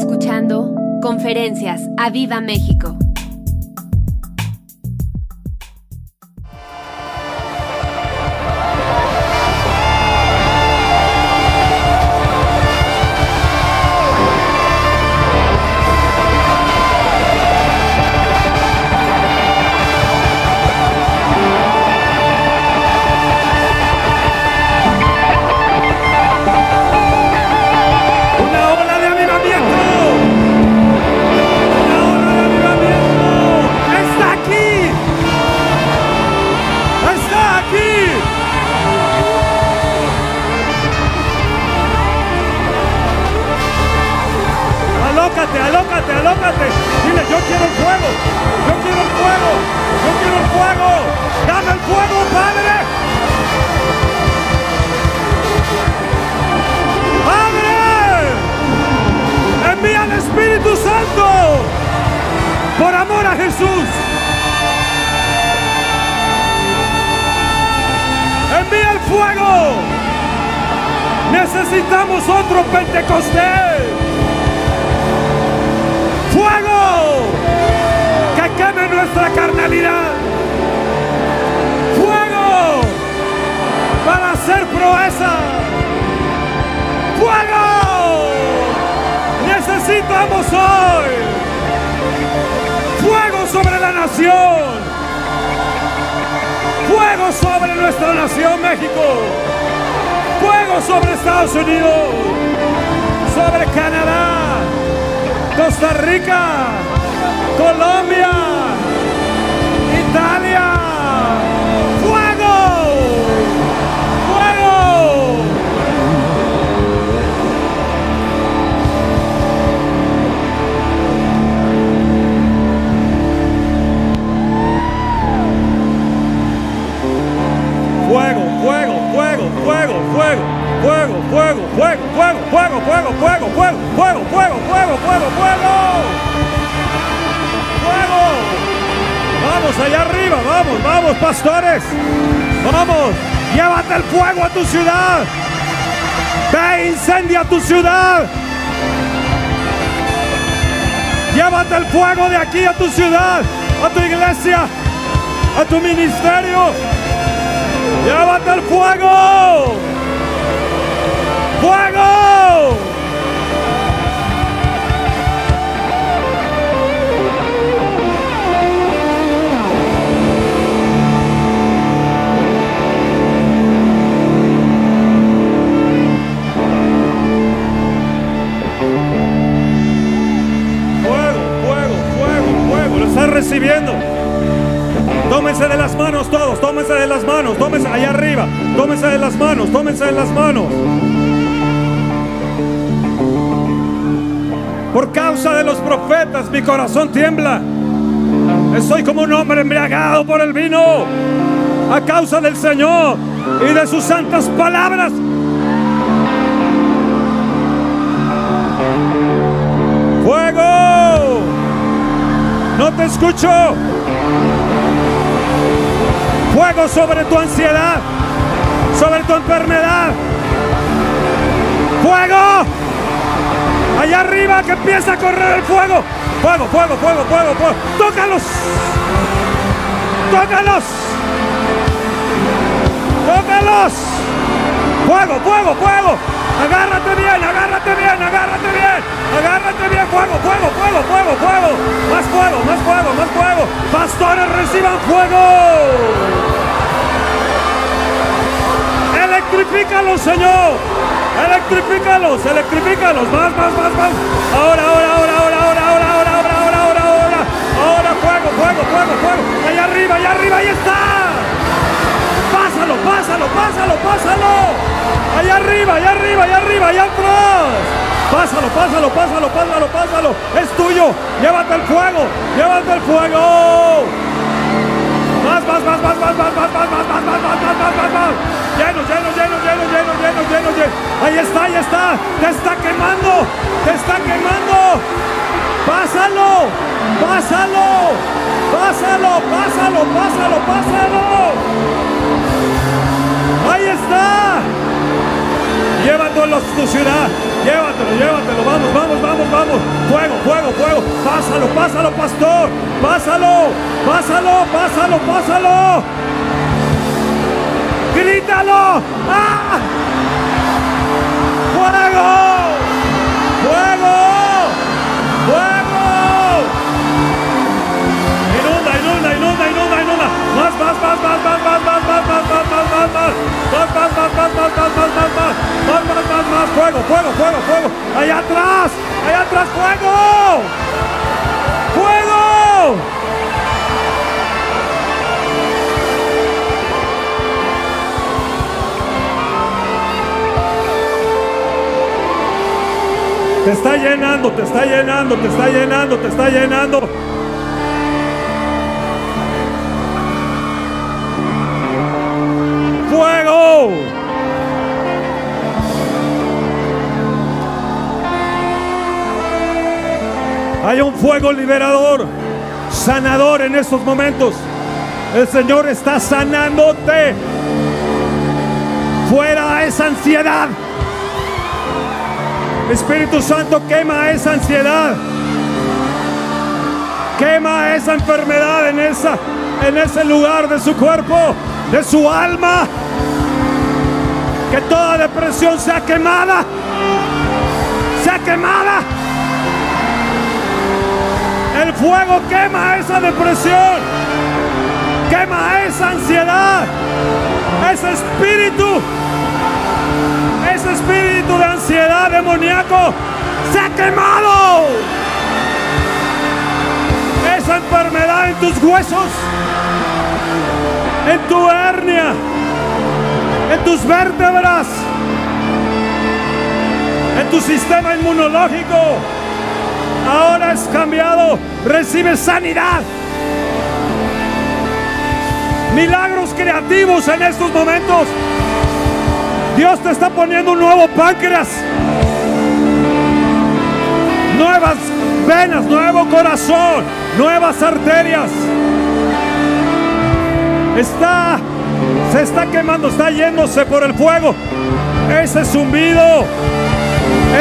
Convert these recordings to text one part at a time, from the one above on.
escuchando Conferencias a Viva México. Aquí a tu ciudad, a tu iglesia, a tu ministerio. Por causa de los profetas mi corazón tiembla. Estoy como un hombre embriagado por el vino. A causa del Señor y de sus santas palabras. Fuego. No te escucho. Fuego sobre tu ansiedad, sobre tu enfermedad. Fuego. Allá arriba que empieza a correr el fuego. Fuego, fuego, fuego, fuego, fuego. Tócalos. Tócalos. Tócalos. Fuego, fuego, fuego. Agárrate bien, agárrate bien, agárrate bien. Agárrate bien. Fuego, fuego, fuego, fuego, fuego. Más fuego, más fuego, más fuego. Pastores reciban fuego. Electrifícalos, Señor. Electrifícalos, electrifícalos. Más, más, más, más. Ahora, ahora, ahora, ahora, ahora, ahora, ahora, ahora, ahora, ahora, ahora. Ahora, fuego, fuego, fuego, fuego. Allá arriba, allá arriba, ahí está. Pásalo, pásalo, pásalo, pásalo. Allá arriba, allá arriba, allá arriba, allá atrás. Pásalo, pásalo, pásalo, pásalo, pásalo. Es tuyo. Llévate el fuego, llévate el fuego. Más, más, más, más, más, más, más, más, más, más, más, más, más, más, más, más. Lleno, lleno, lleno, lleno, lleno, lleno, lleno, lleno. Ahí está, ahí está. Te está quemando, te está quemando. Pásalo, pásalo, pásalo, pásalo, pásalo, pásalo. Ahí está. Llévatelo a tu ciudad. Llévatelo, llévatelo. Vamos, vamos, vamos, vamos. Fuego, fuego, fuego. Pásalo, pásalo, pastor. Pásalo, pásalo, pásalo, pásalo. Grítalo. ¡Ah! Fuego, fuego, fuego. Inunda, inunda, inunda, inunda, inunda. Más, más, más, más, más, más, más, más, más, más, más, más, más. Más, más, más, más, más, más, más, más, más. Más, más, más, más. Fuego, fuego, fuego, fuego. Allá atrás, allá atrás, fuego. Fuego. Te está llenando, te está llenando, te está llenando, te está llenando. Fuego. Hay un fuego liberador, sanador en estos momentos. El Señor está sanándote. Fuera esa ansiedad. Espíritu Santo quema esa ansiedad. Quema esa enfermedad en esa en ese lugar de su cuerpo, de su alma. Que toda depresión sea quemada. Sea quemada. El fuego quema esa depresión. Quema esa ansiedad. Ese espíritu ese espíritu de ansiedad demoníaco se ha quemado. Esa enfermedad en tus huesos, en tu hernia, en tus vértebras, en tu sistema inmunológico, ahora es cambiado. Recibe sanidad. Milagros creativos en estos momentos. Dios te está poniendo un nuevo páncreas. Nuevas venas, nuevo corazón, nuevas arterias. Está, se está quemando, está yéndose por el fuego. Ese zumbido,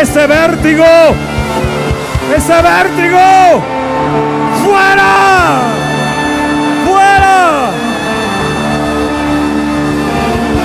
ese vértigo, ese vértigo. ¡Fuera! ¡Fuera!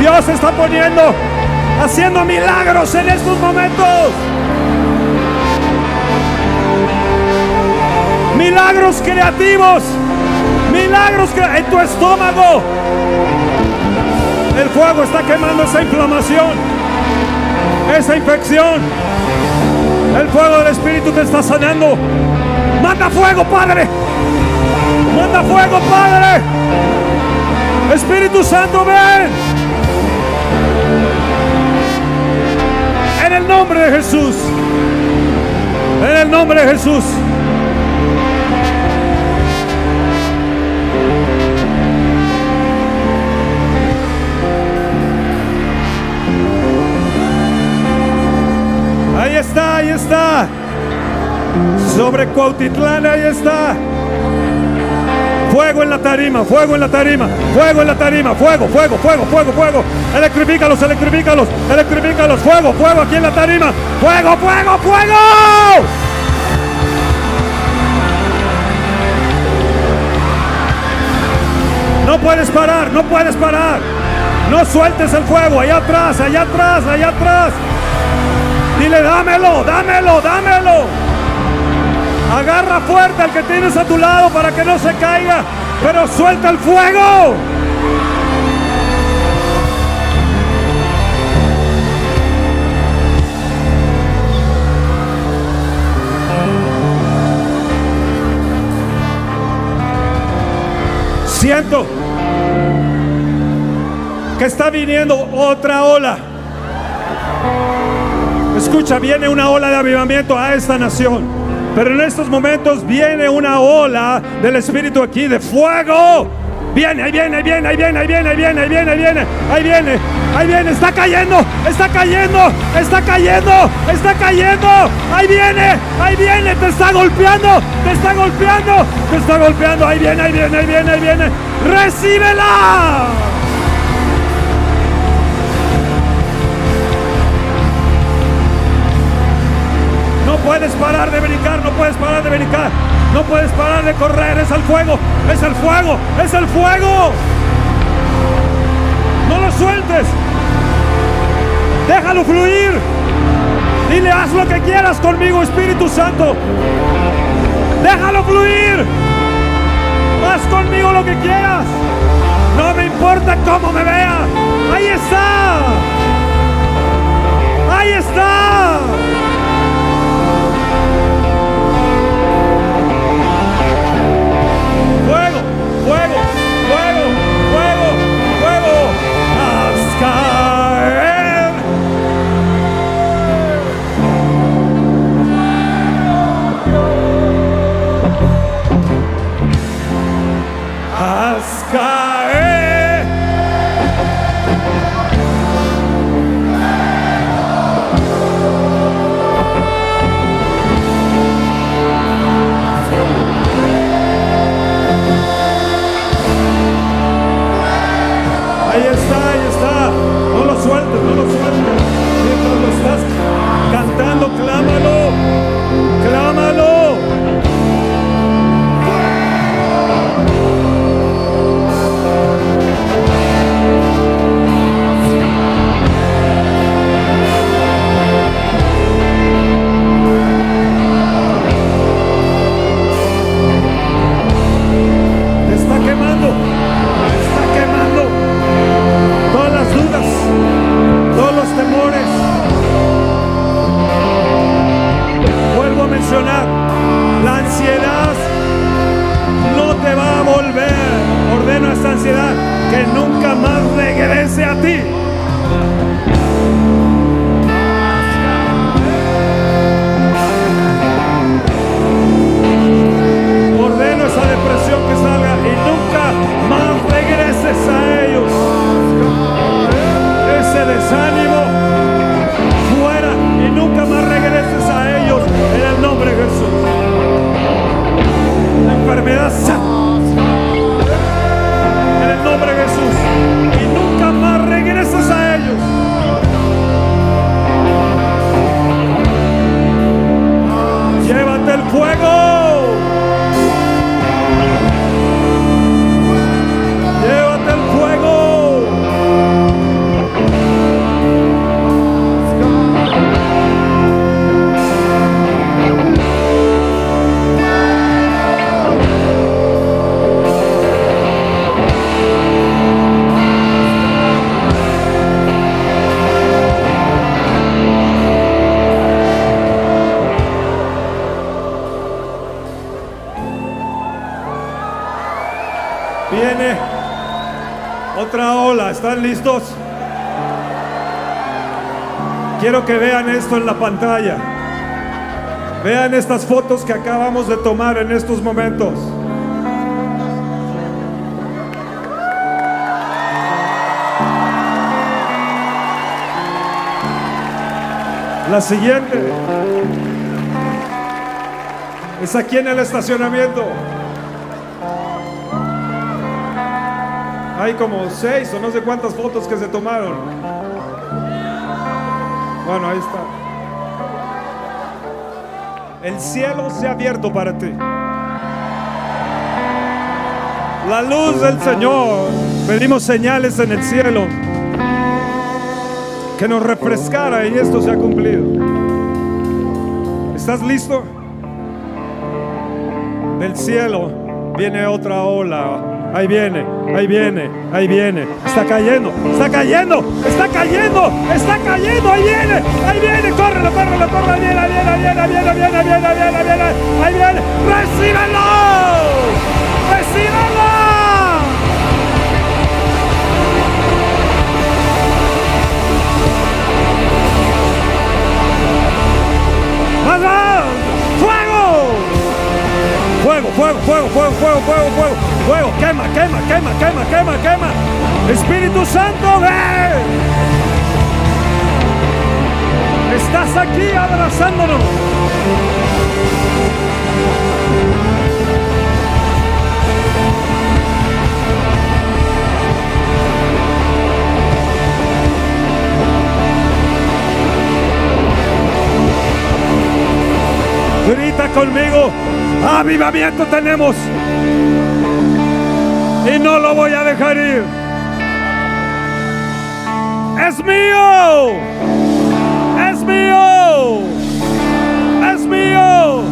Dios está poniendo, haciendo milagros en estos momentos. Milagros creativos, milagros en tu estómago. El fuego está quemando esa inflamación, esa infección. El fuego del Espíritu te está sanando. Manda fuego, Padre. Manda fuego, Padre. Espíritu Santo, ven. El nombre de Jesús. En el nombre de Jesús. Ahí está, ahí está. Sobre Cuautitlán, ahí está. Fuego en la tarima, fuego en la tarima, fuego en la tarima, fuego, fuego, fuego, fuego, fuego. Electrifícalos, electrifícalos, electrifícalos, fuego, fuego aquí en la tarima. Fuego, fuego, fuego. No puedes parar, no puedes parar. No sueltes el fuego, allá atrás, allá atrás, allá atrás. Dile, dámelo, dámelo, dámelo. Agarra fuerte al que tienes a tu lado para que no se caiga, pero suelta el fuego. Siento que está viniendo otra ola. Escucha, viene una ola de avivamiento a esta nación. Pero en estos momentos viene una ola del Espíritu aquí de fuego. Viene, ahí viene, ahí viene, ahí viene, ahí viene, ahí viene, ahí viene, ahí viene, ahí viene, ahí viene, está cayendo, está cayendo, está cayendo, está cayendo, ahí viene, ahí viene, te está golpeando, te está golpeando, te está golpeando, ahí viene, ahí viene, ahí viene, ahí viene, recíbela. Puedes parar de brincar, no puedes parar de brincar, no puedes parar de correr, es el fuego, es el fuego, es el fuego. No lo sueltes, déjalo fluir. Dile, haz lo que quieras conmigo, Espíritu Santo. Déjalo fluir. Haz conmigo lo que quieras. No me importa cómo me vea. Ahí está. Ahí está. ¿Están listos? Quiero que vean esto en la pantalla. Vean estas fotos que acabamos de tomar en estos momentos. La siguiente es aquí en el estacionamiento. Hay como seis o no sé cuántas fotos que se tomaron. Bueno, ahí está. El cielo se ha abierto para ti. La luz del Señor. Pedimos señales en el cielo que nos refrescara y esto se ha cumplido. ¿Estás listo? Del cielo viene otra ola. Ahí viene, ahí viene, ahí viene. Está cayendo, está cayendo, está cayendo, está cayendo. Ahí viene, ahí viene. Córrelo, córrelo, córrelo. Ahí viene, ahí viene, ahí viene, ahí viene, ahí viene, ahí viene, ahí viene, ahí viene. Ahí viene. ¡Recíbelo! ¡Recíbelo! más. Fuego, fuego, fuego, fuego, fuego, fuego, fuego, fuego, quema, quema, quema, quema, quema, quema. Espíritu Santo, ven. Estás aquí abrazándonos. Grita conmigo, avivamiento tenemos. Y no lo voy a dejar ir. Es mío. Es mío. Es mío.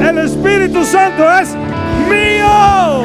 El Espíritu Santo es mío.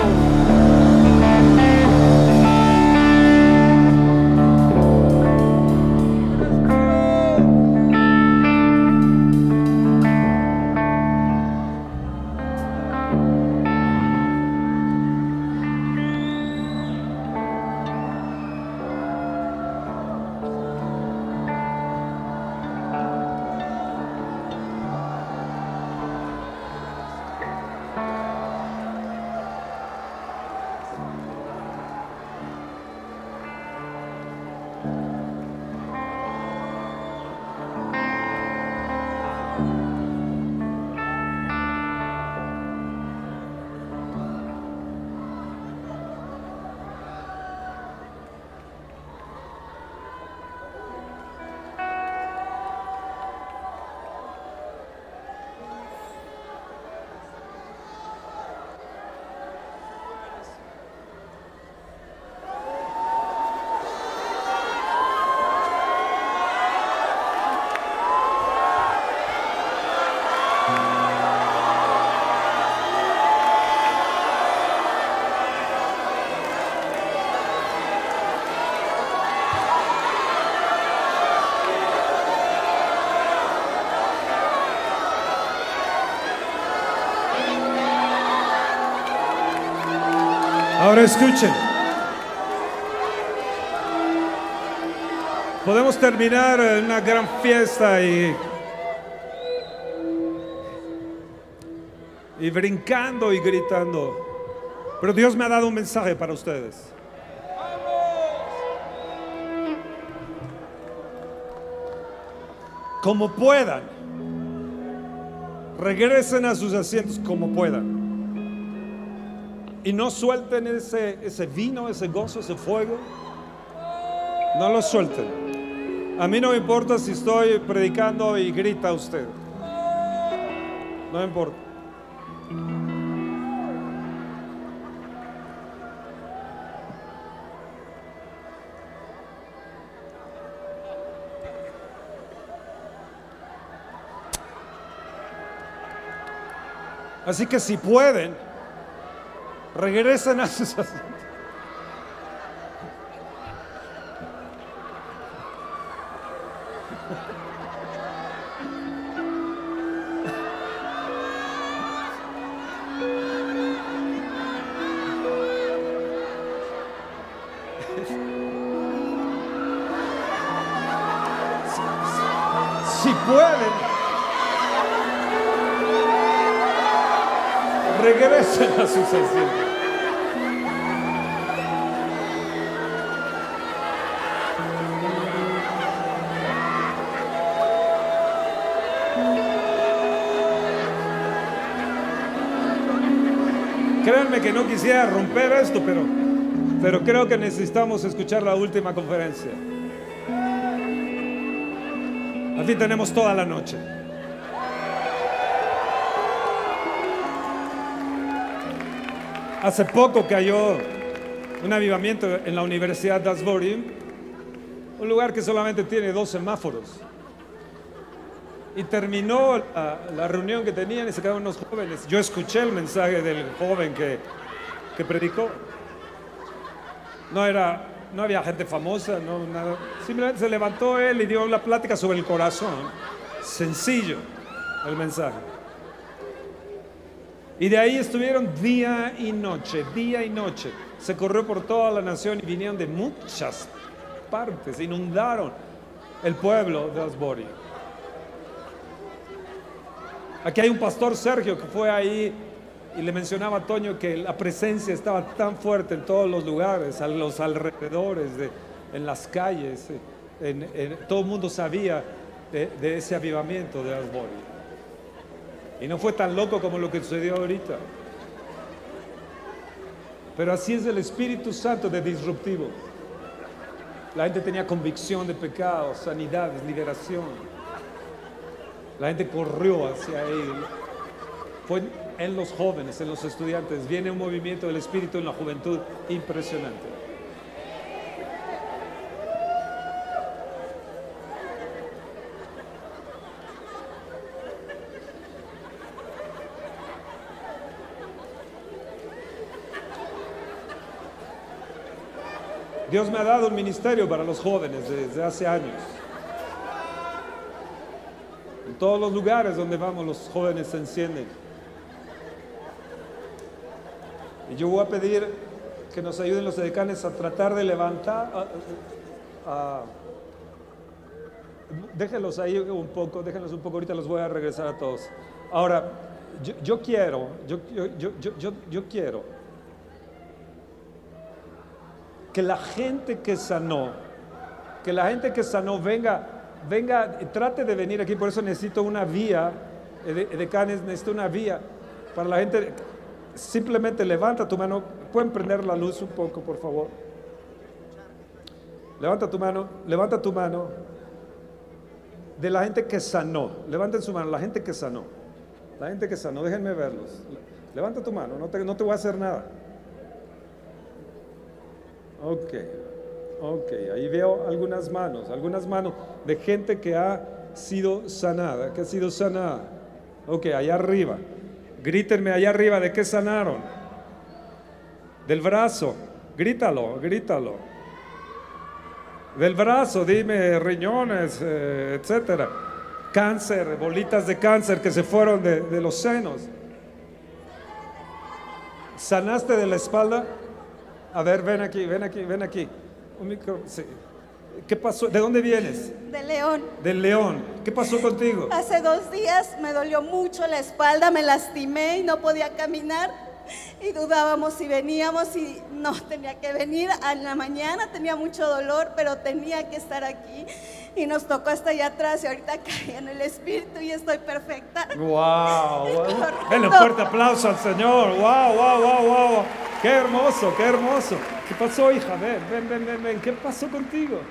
Ahora escuchen. Podemos terminar una gran fiesta y, y brincando y gritando. Pero Dios me ha dado un mensaje para ustedes. Como puedan, regresen a sus asientos como puedan. Y no suelten ese, ese vino, ese gozo, ese fuego. No lo suelten. A mí no me importa si estoy predicando y grita usted. No me importa. Así que si pueden, regresen a sus quisiera romper esto, pero, pero creo que necesitamos escuchar la última conferencia. Así tenemos toda la noche. Hace poco cayó un avivamiento en la Universidad de Asbury, un lugar que solamente tiene dos semáforos. Y terminó la, la reunión que tenían y se quedaron unos jóvenes. Yo escuché el mensaje del joven que, que predicó. No era, no había gente famosa, no. Simplemente se levantó él y dio una plática sobre el corazón. Sencillo el mensaje. Y de ahí estuvieron día y noche, día y noche. Se corrió por toda la nación y vinieron de muchas partes, inundaron el pueblo de Asbury. Aquí hay un pastor Sergio que fue ahí y le mencionaba a Toño que la presencia estaba tan fuerte en todos los lugares, a los alrededores, de, en las calles. En- todo el mundo sabía de, ese avivamiento de Asbury. Y no fue tan loco como lo que sucedió ahorita. Pero así es el Espíritu Santo de disruptivo. La gente tenía convicción de pecado, sanidades, liberación. La gente corrió hacia Él. Fue en los jóvenes, en los estudiantes. Viene un movimiento del Espíritu en la juventud impresionante. Dios me ha dado un ministerio para los jóvenes desde hace años. En todos los lugares donde vamos los jóvenes se encienden. Y yo voy a pedir que nos ayuden los decanes a tratar de levantar. déjenlos ahí un poco, déjenlos un poco, ahorita los voy a regresar a todos. Ahora, yo, quiero, yo, yo, yo, quiero que la gente que sanó, que la gente que sanó venga, venga, trate de venir aquí, por eso necesito una vía, de, de Canes necesito una vía para la gente. Simplemente levanta tu mano, pueden prender la luz un poco, por favor. Levanta tu mano, levanta tu mano de la gente que sanó. Levanten su mano, la gente que sanó. La gente que sanó, déjenme verlos. Levanta tu mano, no te, no te voy a hacer nada. Ok, ok, ahí veo algunas manos, algunas manos de gente que ha sido sanada, que ha sido sanada. Ok, allá arriba, grítenme allá arriba, ¿de qué sanaron? Del brazo, grítalo, grítalo. Del brazo, dime, riñones, eh, etcétera. Cáncer, bolitas de cáncer que se fueron de, de los senos. ¿Sanaste de la espalda? A ver, ven aquí, ven aquí, ven aquí. Un micro- sí. ¿Qué pasó? ¿De dónde vienes? de León. Del León. ¿Qué pasó contigo? Hace dos días me dolió mucho la espalda, me lastimé y no podía caminar. Y dudábamos si veníamos y no tenía que venir. En la mañana tenía mucho dolor, pero tenía que estar aquí. Y nos tocó hasta allá atrás y ahorita caí en el espíritu y estoy perfecta. ¡Wow! Denle fuerte aplauso al Señor. ¡Wow, wow, wow, wow! ¡Qué hermoso, qué hermoso! ¿Qué pasó, hija? Ven, ven, ven, ven, ven. ¿Qué pasó contigo?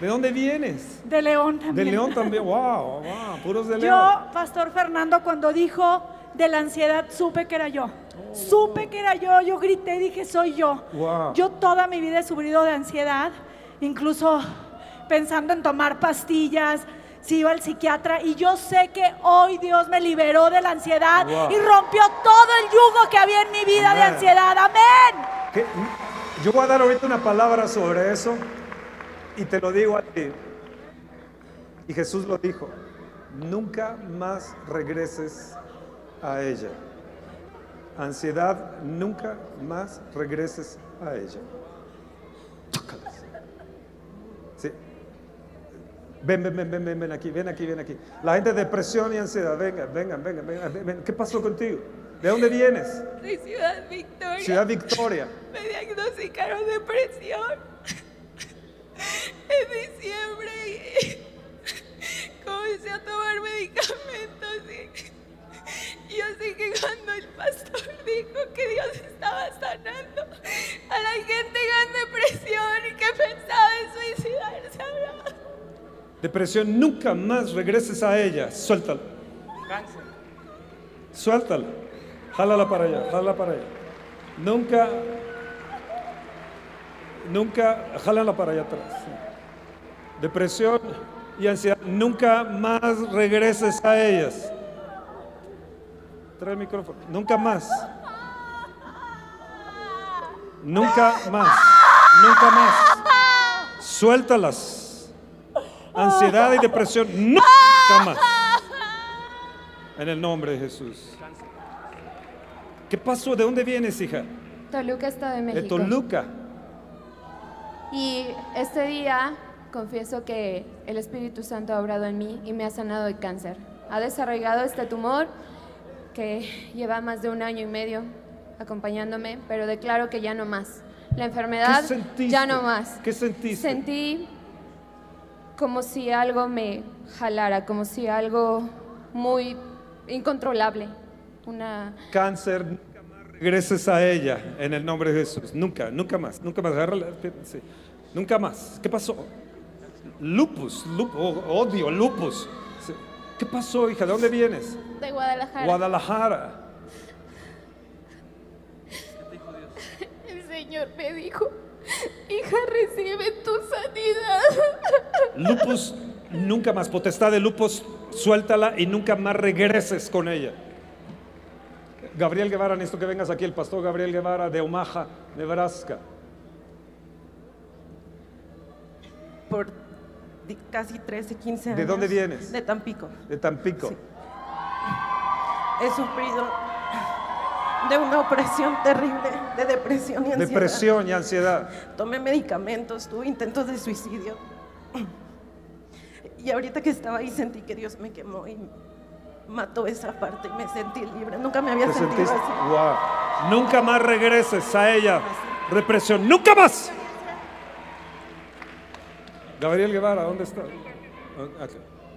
¿De dónde vienes? De León De también. León también. ¡Wow, wow! Puros de León. Yo, Pastor Fernando, cuando dijo de la ansiedad, supe que era yo. Supe que era yo. Yo grité y dije, soy yo. Wow. Yo toda mi vida he sufrido de ansiedad, incluso pensando en tomar pastillas. Si iba al psiquiatra y yo sé que hoy Dios me liberó de la ansiedad Wow. y rompió todo el yugo que había en mi vida de ansiedad. Amén. ¿Qué? Yo voy a dar ahorita una palabra sobre eso y te lo digo a ti. Y Jesús lo dijo, nunca más regreses a ella. Ansiedad, nunca más regreses a ella. Sí. Ven, ven, ven, ven, ven, aquí, ven aquí, ven aquí. La gente de depresión y ansiedad, vengan, vengan, vengan, vengan, ven, ven. ¿Qué pasó contigo? ¿De dónde vienes? De Ciudad Victoria. Ciudad Victoria. Me diagnosticaron depresión en diciembre y comencé a tomar medicamentos y, y así que cuando el pastor dijo que Dios estaba sanando a la gente con depresión y que pensaba en suicidarse, hablaba. Depresión, nunca más regreses a ella. Suéltala. Suéltala. Jálala para allá, jálala para allá. Nunca, nunca, jálala para allá atrás. Depresión y ansiedad, nunca más regreses a ellas. Trae el micrófono. Nunca más. Nunca más. Nunca más. Suéltalas. Ansiedad y depresión, nunca más. En el nombre de Jesús. ¿Qué pasó? ¿De dónde vienes, hija? Toluca, Estado de De México. Toluca. Y este día confieso que el Espíritu Santo ha obrado en mí y me ha sanado de cáncer. ha desarrollado este tumor que lleva más de un año y medio acompañándome, pero declaro que ya no más. La enfermedad ya no más. ¿Qué sentiste? Sentí como si algo me jalara, como si algo muy incontrolable. Una Cáncer, nunca más regreses a ella en el nombre de Jesús. Nunca, nunca más, nunca más. Agárrala, sí. Nunca más. ¿Qué pasó? Lupus, lup- odio, lupus. ¿Qué pasó, hija? ¿De dónde vienes? de Guadalajara. Guadalajara. El Señor me dijo, hija, recibe tu sanidad. Lupus, nunca más. Potestad de lupus, suéltala y nunca más regreses con ella. Gabriel Guevara, necesito que vengas aquí, el pastor Gabriel Guevara de Omaha, Nebraska. Por casi 13, 15 años. ¿De dónde vienes? De Tampico. De Tampico. Sí. He sufrido de una opresión terrible de depresión y ansiedad. Depresión y ansiedad. Tomé medicamentos, tuve intentos de suicidio. Y ahorita que estaba ahí sentí que Dios me quemó y mató esa parte y me sentí libre. Nunca me había ¿Te sentido sentiste? así. Wow. Nunca más regreses a ella. Represión. Nunca más. Gabriel Guevara, ¿dónde está? Ah.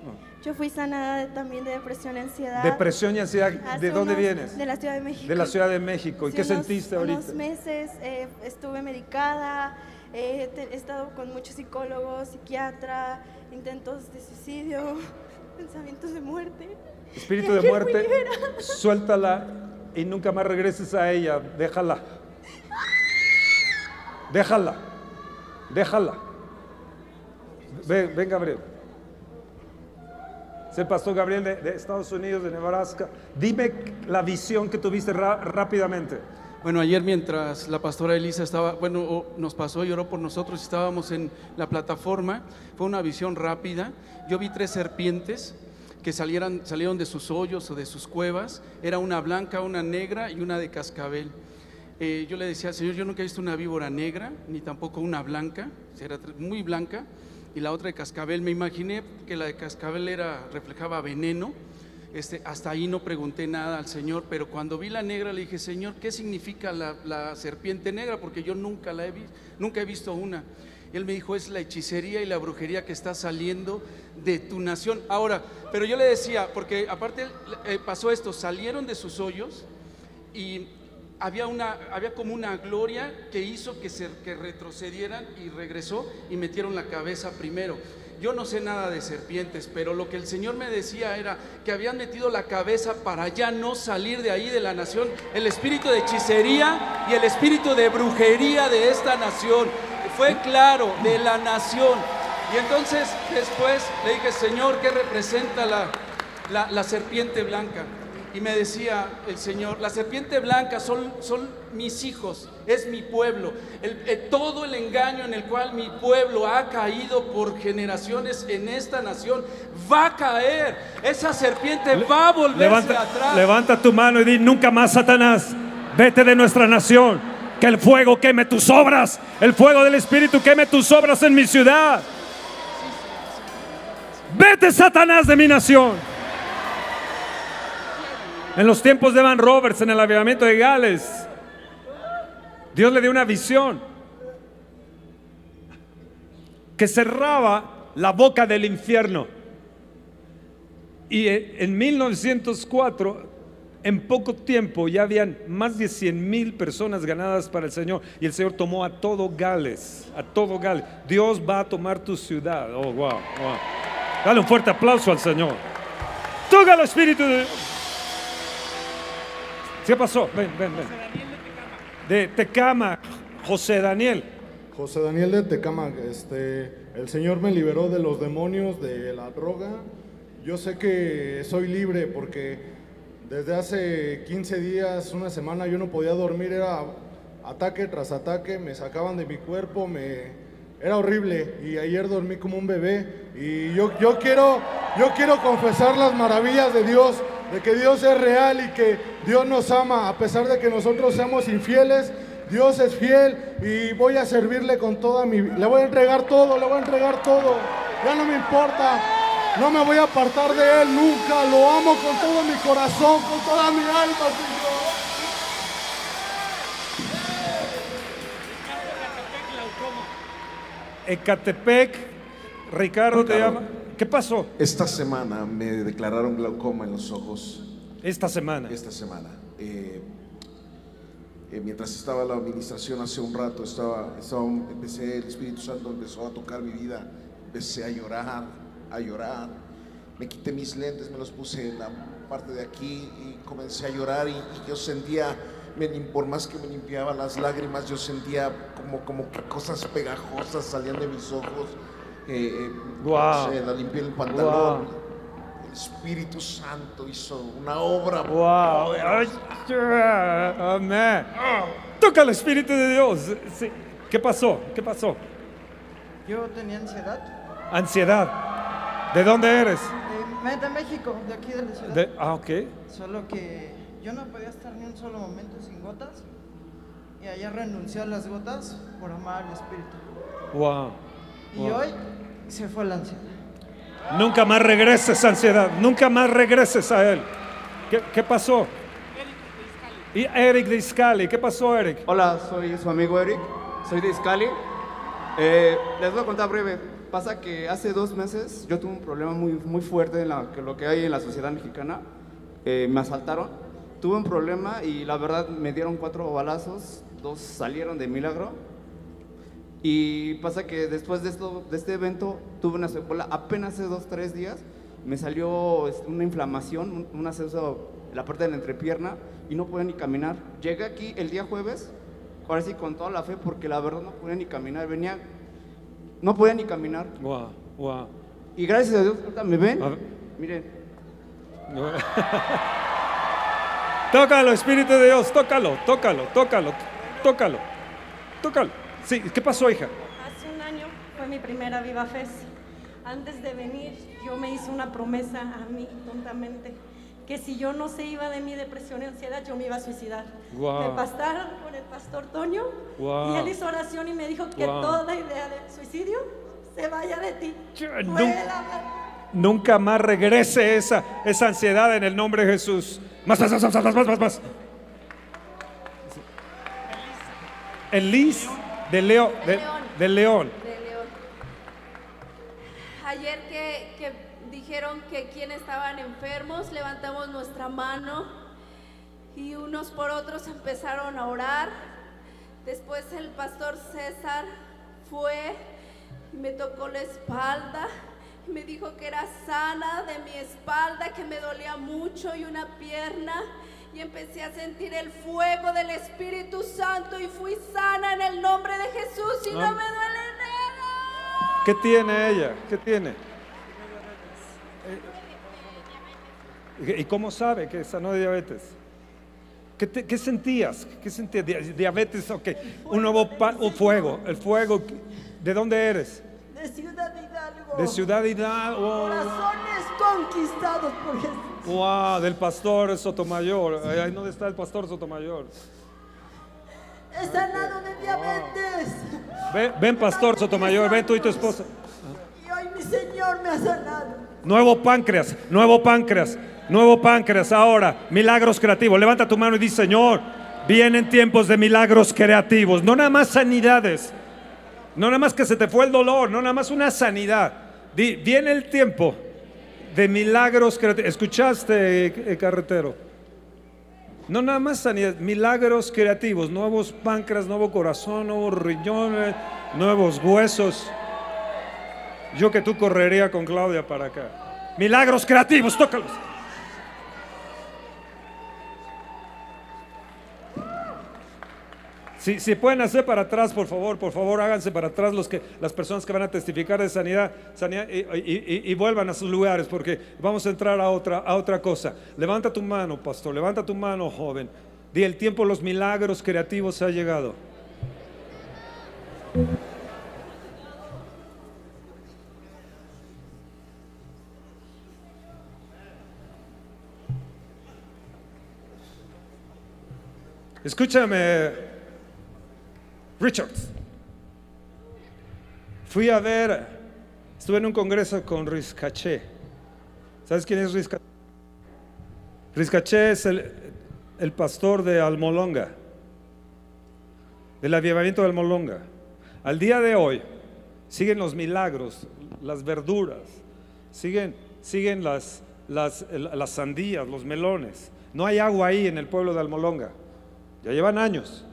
No. Yo fui sanada de- también de depresión y ansiedad. Depresión y ansiedad. hace ¿De dónde unos- vienes? De la Ciudad de México. De la Ciudad de México. ¿Y qué unos- sentiste ahorita? Unos meses eh, estuve medicada, eh, he estado con muchos psicólogos, psiquiatra, intentos de suicidio, pensamientos de muerte. Espíritu de muerte, suéltala y nunca más regreses a ella. Déjala. Déjala. Déjala. Ven, ven Gabriel. Es el pastor Gabriel de, Estados Unidos, de Nebraska. Dime la visión que tuviste rápidamente. Bueno, ayer mientras la pastora Elisa estaba, bueno, nos pasó y oró por nosotros, estábamos en la plataforma, fue una visión rápida. Yo vi tres serpientes que salieran, salieron de sus hoyos o de sus cuevas. Era una blanca, una negra y una de cascabel. Eh, yo le decía, Señor, yo nunca he visto una víbora negra, ni tampoco una blanca, era muy blanca, y la otra de cascabel. Me imaginé que la de cascabel era, reflejaba veneno. Este, hasta ahí no pregunté nada al Señor, pero cuando vi la negra le dije, Señor, ¿qué significa la, serpiente negra? Porque yo nunca la he visto, nunca he visto una. Y él me dijo, es la hechicería y la brujería que está saliendo de tu nación. Ahora, pero yo le decía, porque aparte eh, pasó esto, salieron de sus hoyos y había, una, había como una gloria que hizo que, se, que retrocedieran y regresó y metieron la cabeza primero. Yo no sé nada de serpientes, pero lo que el Señor me decía era que habían metido la cabeza para ya no salir de ahí de la nación. El espíritu de hechicería y el espíritu de brujería de esta nación. Fue claro, de la nación. Y entonces después le dije, Señor, ¿qué representa la, la, la serpiente blanca? Y me decía el Señor, la serpiente blanca son, son mis hijos, es mi pueblo. El- eh, todo el engaño en el cual mi pueblo ha caído por generaciones en esta nación va a caer. Esa serpiente va a volverse Levanta, atrás. levanta tu mano y di, nunca más, Satanás, vete de nuestra nación. Que el fuego queme tus obras. El fuego del Espíritu queme tus obras en mi ciudad. Vete, Satanás, de mi nación. En los tiempos de Van Roberts, en el avivamiento de Gales, Dios le dio una visión que cerraba la boca del infierno. Y eh, en 1904, en poco tiempo, ya habían más de 100 mil personas ganadas para el Señor. Y el Señor tomó a todo Gales, a todo Gales. Dios va a tomar tu ciudad. Oh, wow, wow. Dale un fuerte aplauso al Señor. Toca el Espíritu de ¿Qué pasó? Ven, ven, ven. De Tecama, José Daniel. José Daniel de Tecama, este, el Señor me liberó de los demonios, de la droga. Yo sé que soy libre porque desde hace 15 días, una semana, yo no podía dormir, era ataque tras ataque, me sacaban de mi cuerpo, me, era horrible y ayer dormí como un bebé y yo, yo, quiero, yo quiero confesar las maravillas de Dios, de que Dios es real y que Dios nos ama a pesar de que nosotros seamos infieles. Dios es fiel y voy a servirle con toda mi le voy a entregar todo, le voy a entregar todo. Ya no me importa. No me voy a apartar de Él nunca. Lo amo con todo mi corazón, con toda mi alma, Señor. Ecatepec, Ricardo te llama. ¿Qué pasó Esta semana me declararon glaucoma en los ojos. esta semana? Esta semana. Eh, eh, mientras estaba la administración hace un rato, estaba, estaba, empecé, el Espíritu Santo empezó a tocar mi vida. Empecé a llorar, a llorar. Me quité mis lentes, me los puse en la parte de aquí y comencé a llorar y, y yo sentía, me por más que me limpiaba las lágrimas, yo sentía como, como que cosas pegajosas salían de mis ojos. Eh, sé, la limpié el pantalón. El Espíritu Santo hizo una obra. Wow. Amén. Toca el Espíritu de Dios. Sí. ¿Qué pasó? ¿Qué pasó? Yo tenía ansiedad. Ansiedad. ¿De dónde eres? De, de México, de aquí de la ciudad. De- ah, ok. Solo que yo no podía estar ni un solo momento sin gotas. Y ayer renuncié a las gotas por amar al Espíritu. Wow. Y Wow. hoy se fue la ansiedad. Nunca más regreses a ansiedad. Nunca más regreses a él. ¿Qué, qué pasó? Y Eric de Iscali. ¿Qué pasó, Eric? Hola, soy su amigo Eric, soy de Iscali. Eh, les voy a contar breve. Pasa que hace dos meses yo tuve un problema muy, muy fuerte en la, que lo que hay en la sociedad mexicana. Eh, me asaltaron, tuve un problema y la verdad me dieron cuatro balazos, dos salieron de milagro. Y pasa que después de, esto, de este evento tuve una secuela apenas hace dos, tres días. Me salió este, una inflamación, un, un acceso en la parte de la entrepierna y no podía ni caminar. Llegué aquí el día jueves, ahora sí con toda la fe, porque la verdad no podía ni caminar. Venía, no podía ni caminar. Wow, wow. Y gracias a Dios, me ven. Miren, Tócalo, Espíritu de Dios. Tócalo, tócalo, tócalo, tócalo. Tócalo. Sí, ¿qué pasó, hija? Hace un año fue mi primera Viva Fez. Antes de venir, yo me hice una promesa a mí, tontamente, que si yo no se iba de mi depresión y ansiedad, yo me iba a suicidar. Me pastaron con el pastor Toño y él hizo oración y me dijo que wow. toda idea de suicidio se vaya de ti. Nunca, más regrese esa, esa ansiedad en el nombre de Jesús. Más, más, más, más, más, más, más. Elise. Elis de León. De, de León. de León. Ayer que, que dijeron que quienes estaban enfermos, levantamos nuestra mano y unos por otros empezaron a orar. Después el pastor César fue y me tocó la espalda y me dijo que era sana de mi espalda, que me dolía mucho y una pierna. Y empecé a sentir el fuego del Espíritu Santo y fui sana en el nombre de Jesús y no Ah. me duele nada. ¿Qué tiene ella? ¿Qué tiene? ¿Y cómo sabe que sanó de diabetes? ¿Qué, te- qué sentías? ¿Qué sentías? Di- Diabetes, ok. Un nuevo pa- un fuego. El fuego. ¿De dónde eres? De Ciudad Hidalgo. De Ciudad Hidalgo. Corazones conquistados por Jesús. Wow, del pastor Sotomayor. Ay, ay, ¿Dónde está el pastor Sotomayor? He sanado de diabetes. Ven, ven, pastor Sotomayor, ven tú y tu esposa. Y hoy mi Señor me ha sanado. Nuevo páncreas, nuevo páncreas, nuevo páncreas ahora. Milagros creativos. Levanta tu mano y dice, Señor, vienen tiempos de milagros creativos. No nada más sanidades. No nada más que se te fue el dolor, no nada más una sanidad. Viene el tiempo de milagros creativos. ¿Escuchaste, eh, carretero? No nada más sanidad, milagros creativos, nuevos páncreas, nuevo corazón, nuevos riñones, nuevos huesos. Yo que tú correría con Claudia para acá. Milagros creativos, tócalos. Si, pueden hacer para atrás, por favor, por favor, háganse para atrás los que, las personas que van a testificar de sanidad, y, vuelvan a sus lugares porque vamos a entrar a otra, a otra cosa. Levanta tu mano, pastor, levanta tu mano, joven. Di el tiempo los milagros creativos ha llegado. Escúchame, Richard. Fui a ver, estuve en un congreso con Ruiz Caché ¿Sabes quién es Rizcaché? Rizcaché es el, el pastor de Almolonga, del avivamiento de Almolonga. Al día de hoy siguen los milagros, las verduras, siguen, siguen las, las, las sandías, los melones. No hay agua ahí en el pueblo de Almolonga. Ya llevan años.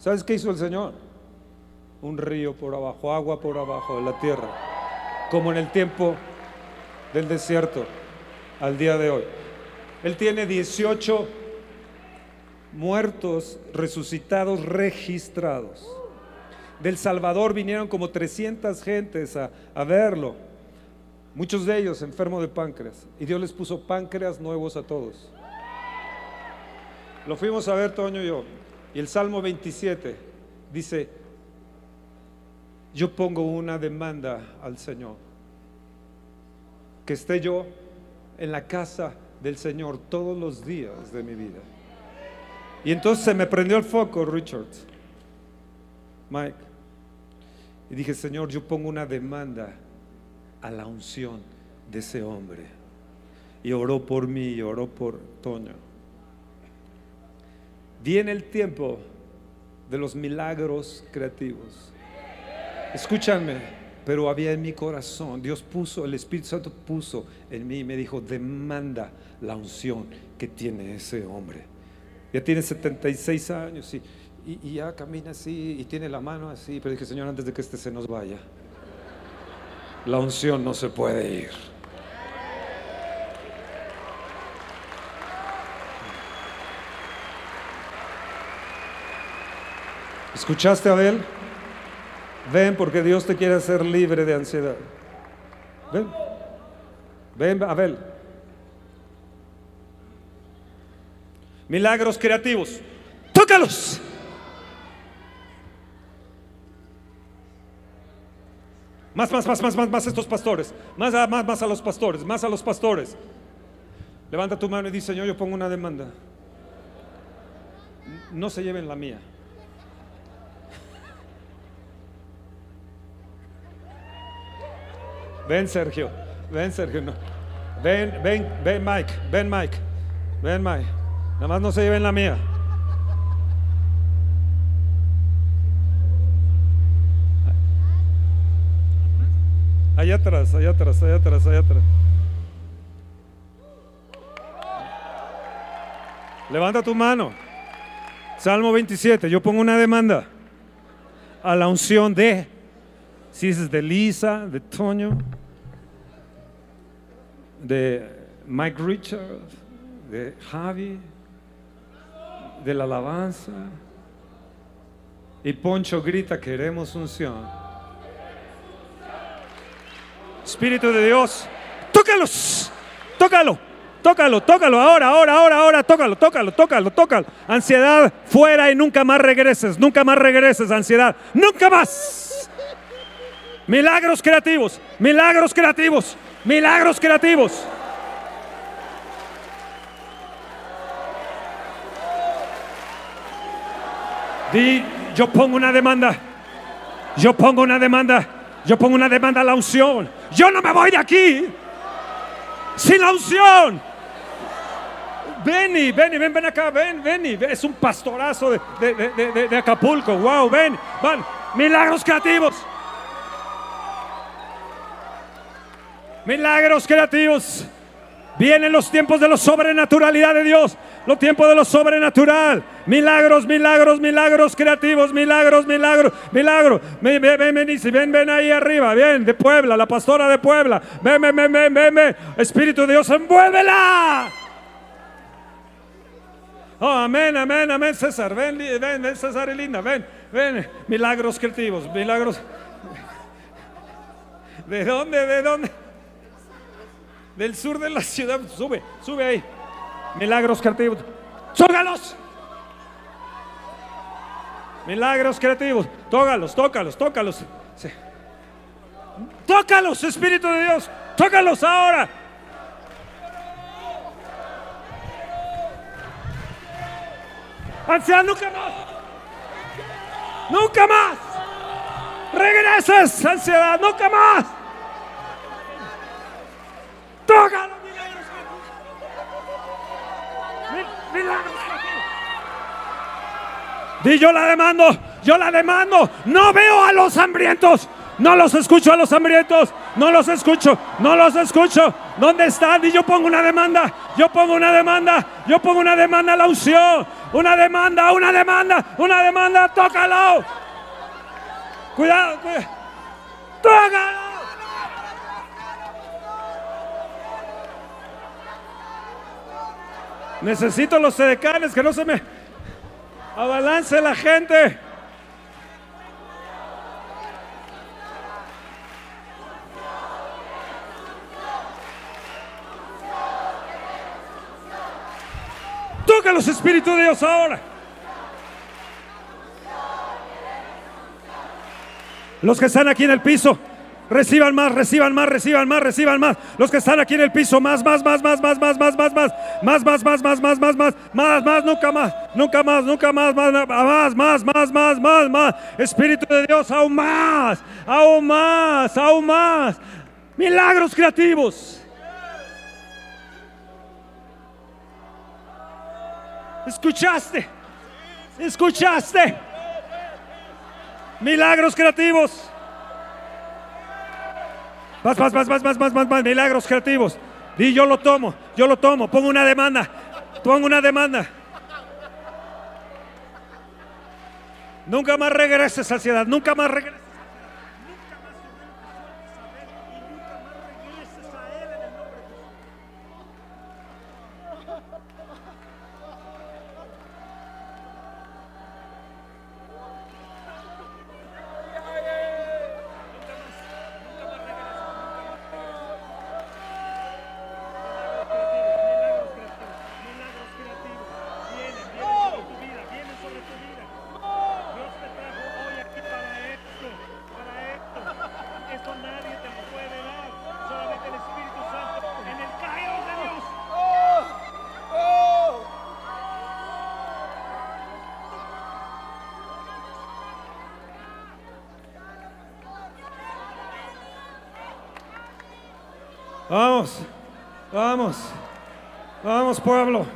¿Sabes qué hizo el Señor? Un río por abajo, agua por abajo de la tierra, como en el tiempo del desierto al día de hoy. Él tiene 18 muertos resucitados registrados. Del Salvador vinieron como 300 gentes a, a verlo. Muchos de ellos enfermos de páncreas. Y Dios les puso páncreas nuevos a todos. Lo fuimos a ver Toño y yo. Y el Salmo 27 dice, yo pongo una demanda al Señor. Que esté yo en la casa del Señor todos los días de mi vida. Y entonces se me prendió el foco, Richard, Mike. Y dije, Señor, yo pongo una demanda a la unción de ese hombre. Y oró por mí, y oró por Toño. Viene el tiempo de los milagros creativos. Escúchame, pero había en mi corazón, Dios puso, el Espíritu Santo puso en mí y me dijo, demanda la unción que tiene ese hombre. Ya tiene 76 años y, y, y ya camina así y tiene la mano así, pero dije, Señor, antes de que este se nos vaya, la unción no se puede ir. ¿Escuchaste, Abel? Ven porque Dios te quiere hacer libre de ansiedad. Ven. Ven, Abel. Milagros creativos. Tócalos. Más, más, más, más, más, más estos pastores. Más, a- más, más a los pastores. Más a los pastores. Levanta tu mano y dice, Señor, yo pongo una demanda. No se lleven la mía. Ven, Sergio. Ven, Sergio. Ven, ven, ven, Mike. Ven, Mike. Ven, Mike. Nada más no se lleven la mía. Allá atrás, allá atrás, allá atrás, allá atrás. Levanta tu mano. Salmo 27. Yo pongo una demanda a la unción de, si es de Lisa, de Toño, de Mike Richard, de Javi, de la alabanza. Y Poncho grita, queremos unción. Espíritu de Dios, tócalos, tócalo, tócalo, tócalo, ahora, ahora, ahora, ahora, tócalo, tócalo, tócalo, tócalo. Ansiedad, fuera y nunca más regreses, nunca más regreses, ansiedad, nunca más. Milagros creativos, milagros creativos, milagros creativos. Yo pongo una demanda. Yo pongo una demanda. Yo pongo una demanda a la unción. Yo no me voy de aquí sin la unción. Vení, vení, ven, ven acá, ven, vení. Es un pastorazo de- de- de Acapulco. Wow, ven, van. Milagros creativos. Milagros creativos. Vienen los tiempos de la sobrenaturalidad de Dios. Los tiempos de lo sobrenatural. Milagros, milagros, milagros creativos. Milagros, milagros, milagros. Ven, ven, ven, ven, ahí arriba. Ven, de Puebla, la pastora de Puebla. Ven, ven, ven, ven, ven, ven. Espíritu de Dios, envuélvela. Oh, amén, amén, amén, César. Ven, ven, ven, César y Linda. Ven, ven. Milagros creativos, milagros. ¿De dónde? ¿De dónde? Del sur de la ciudad. Sube, sube ahí. Milagros creativos. ¡Tócalos! Milagros creativos. Tócalos, tócalos, tócalos. Tócalos, Espíritu de Dios. Tócalos ahora. Anciano, nunca más. Nunca más. Regreses, ansiedad, nunca más. Tócalo, los milagros Milagros que Y yo la demando, yo la demando. No veo a los hambrientos. No los escucho a los hambrientos. No los escucho. No los escucho. ¿Dónde están? Y yo pongo una demanda. Yo pongo una demanda. Yo pongo una demanda a la unción. Una demanda, una demanda, una demanda. Tócalo. Cuidado, cuidado. Tócalo. Necesito los sedecanes que no se me abalance la gente. Toca los espíritus de Dios ahora. Los que están aquí en el piso, reciban más, reciban más, reciban más, reciban más. Los que están aquí en el piso, más, más, más, más, más, más, más, más, más, más, más, más, más, más, más, más, más, más, nunca más, nunca más, nunca más, más, más, más, más, más, más, más. Espíritu de Dios, aún más, aún más, aún más. Milagros creativos. ¿Escuchaste? ¿Escuchaste? Milagros creativos. Más, más, más, más, más, más, más. Milagros creativos. Y yo lo tomo, yo lo tomo. Pongo una demanda. Pongo una demanda. Nunca más regreses, ansiedad. Nunca más regreses. Vamos, vamos pueblo.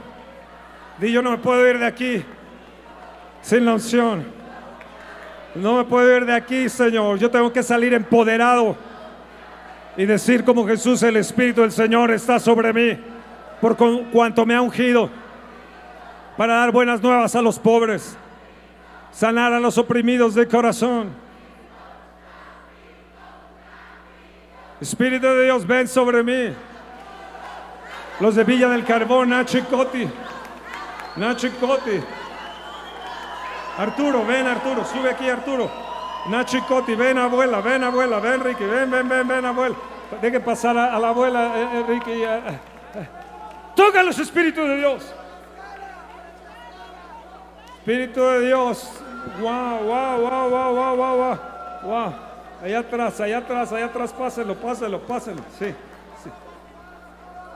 Di yo no me puedo ir de aquí sin la unción. No me puedo ir de aquí, Señor. Yo tengo que salir empoderado y decir como Jesús, el Espíritu del Señor está sobre mí, por cuanto me ha ungido, para dar buenas nuevas a los pobres, sanar a los oprimidos de corazón. Espíritu de Dios, ven sobre mí. Los de Villa del Carbón, Nacho y Coti. Nacho Coti. Arturo, ven Arturo, sube aquí Arturo. Nacho Coti, ven abuela, ven abuela, ven Ricky, ven, ven, ven, ven abuela. Deje pasar a, la abuela, eh, eh, Ricky. eh, eh, eh. Toca los espíritus de Dios. Espíritu de Dios. Wow, wow, wow, wow, wow, wow. Wow. Allá atrás, allá atrás, allá atrás, páselo, páselo, páselo. Sí,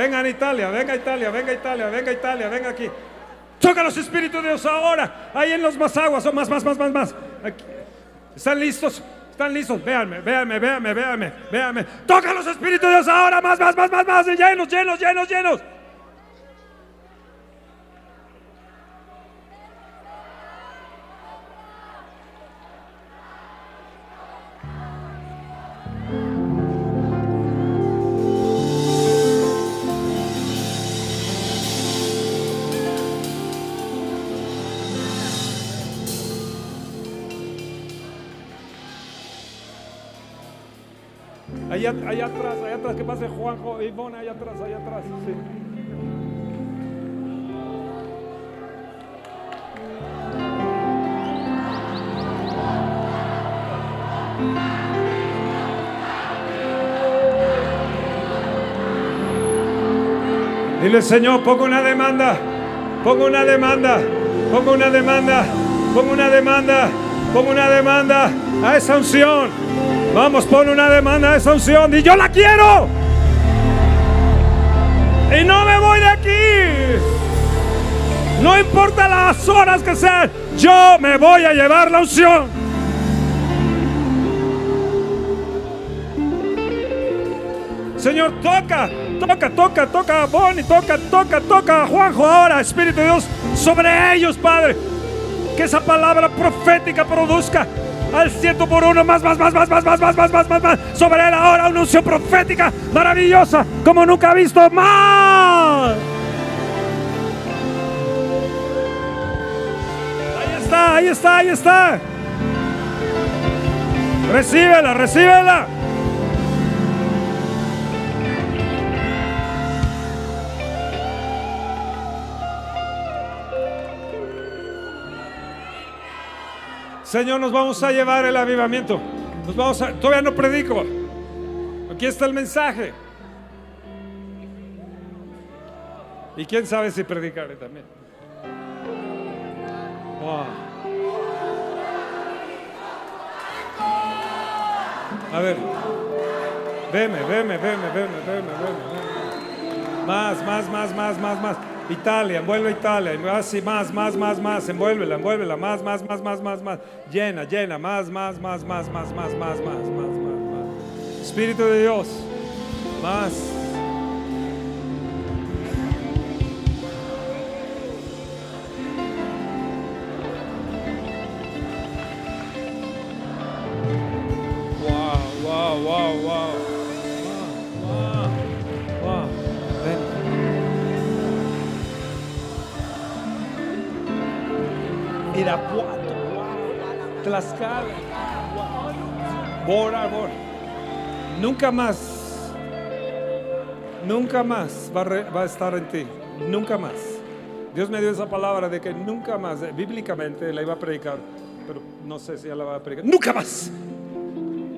Vengan Italia, venga Italia, venga Italia, venga Italia, venga aquí. Toca los espíritus de Dios ahora. Ahí en los más aguas, son más, más, más, más, más. ¿Están listos? ¿Están listos? Véanme, véanme, véanme, véanme, véanme. Toca los espíritus de Dios ahora. Más, más, más, más, más. Llenos, llenos, llenos, llenos. Allá, atrás, allá atrás, que pase Juanjo, Ivonne, allá atrás, allá atrás. Sí. Dile, Señor, pongo una demanda, pongo una demanda, Pongo una demanda, pongo una demanda, pongo una demanda a esa unción. Vamos, pon una demanda a esa unción y yo la quiero. Y no me voy de aquí. No importa las horas que sean, yo me voy a llevar la unción. Señor, toca, toca, toca, toca a Bonnie, toca, toca, toca a Juanjo ahora, Espíritu de Dios, sobre ellos, Padre. Que esa palabra profética produzca al ciento por uno, más, más, más, más, más, más, más, más, más, más, más. Sobre él ahora una unción profética maravillosa, como nunca ha visto más. Ahí está, ahí está, ahí está. Recíbela, recíbela. Señor, nos vamos a llevar el avivamiento. Nos vamos a, todavía no predico. Aquí está el mensaje. Y quién sabe si predicaré también. Wow. A ver. Veme, veme, veme, veme, veme, veme. Más, más, más, más, más, más. Italia, envuelve Italia, así más, más, más, más, envuélvela, envuélvela, más, más, más, más, más, más, llena, llena, más, más, más, más, más, más, más, más, más, más, más. Espíritu de Dios, más. Bora. Nunca más, nunca más va a, estar en ti, nunca más. Dios me dio esa palabra de que nunca más, bíblicamente la iba a predicar, pero no sé si ya la va a predicar. Nunca más.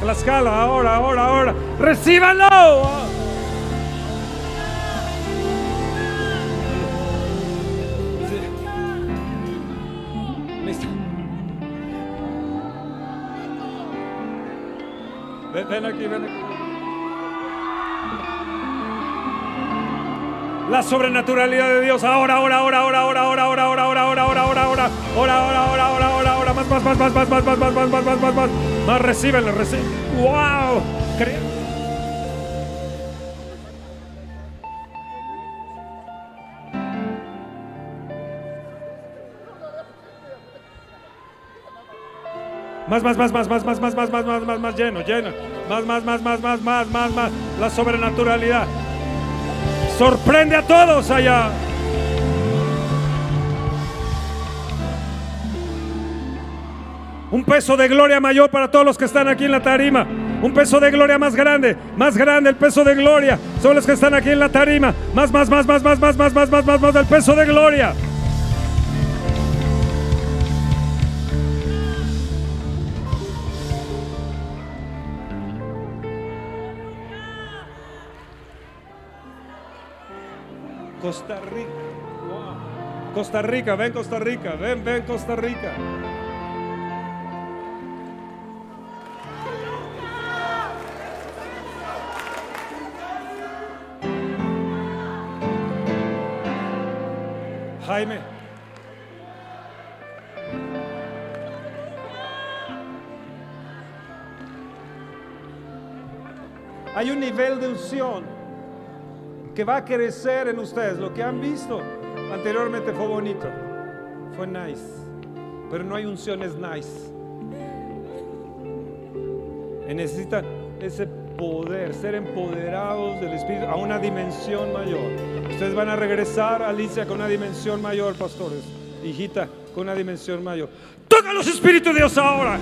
Tlaxcala, ahora, ahora, ahora. ¡Recíbanlo! Ven, ven aquí, ven aquí. La sobrenaturalidad de Dios. Ahora, ahora, ahora, ahora, ahora, ahora, ahora, ahora, ahora, ahora, ahora, ahora, ahora, ahora, ahora, ahora, ahora, ahora, ahora, más, más, más, más, más, más, más, más, más, más, más, más, más, más, recíbenlo, reciben. ¡Wow! Más, más, más, más, más, más, más, más, más, más, más, más, lleno, lleno. Más, más, más, más, más, más, más, más. La sobrenaturalidad. Sorprende a todos allá. Un peso de gloria mayor para todos los que están aquí en la tarima. Un peso de gloria más grande, más grande el peso de gloria. Son los que están aquí en la tarima. Más, más, más, más, más, más, más, más, más, más, más peso de gloria. Costa Rica. Costa Rica, ven Costa Rica, ven, ven Costa Rica. Jaime. Hay un nivel de unción que va a crecer en ustedes. Lo que han visto anteriormente fue bonito, fue nice, pero no hay unciones nice. Y necesitan ese poder, ser empoderados del Espíritu a una dimensión mayor. Ustedes van a regresar, Alicia, con una dimensión mayor, pastores. Hijita, con una dimensión mayor. Toca los espíritus de Dios ahora.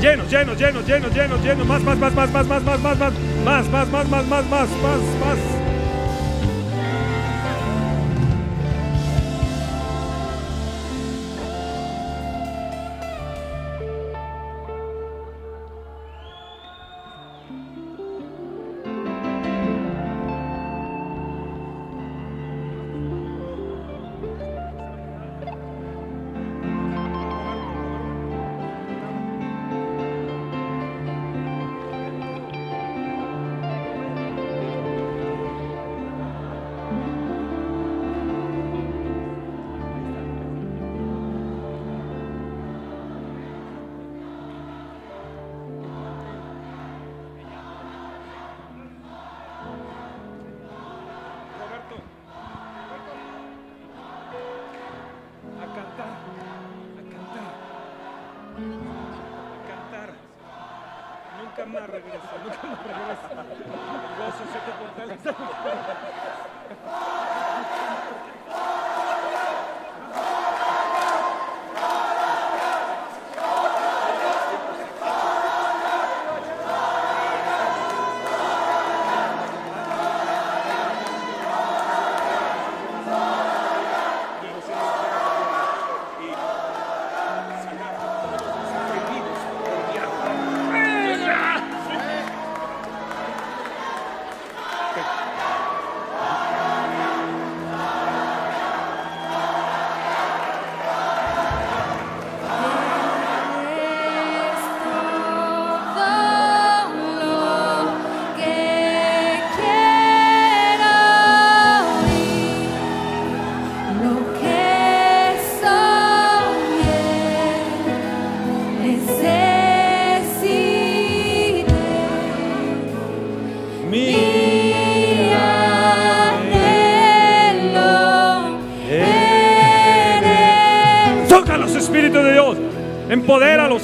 Llenos, llenos, llenos, llenos, llenos, llenos. Más, más, más, más, más, más, más, más, más, más, más, más, más, más, más, más, más.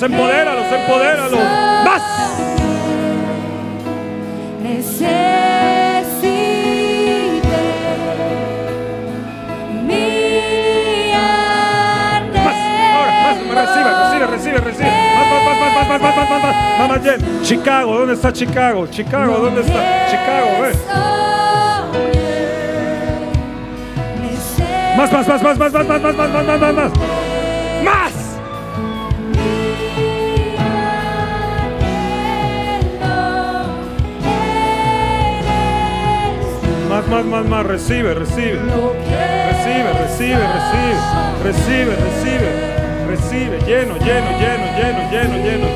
Empodéralos, empodéralos, empodéralos. Más. Más. Ahora, más. Recibe, recibe, recibe, recibe. Más, más, más, más, más, más, más, más, más, más. Más, más, Jen. Chicago, ¿dónde está Chicago? Chicago, ¿dónde está? Chicago, más, más, más, más, más, más, más, más, más, más, más, más. Más. Más, más, más, más, recibe, recibe. Recibe, recibe, recibe, recibe, recibe, recibe. Lleno, lleno, lleno, lleno, lleno, lleno,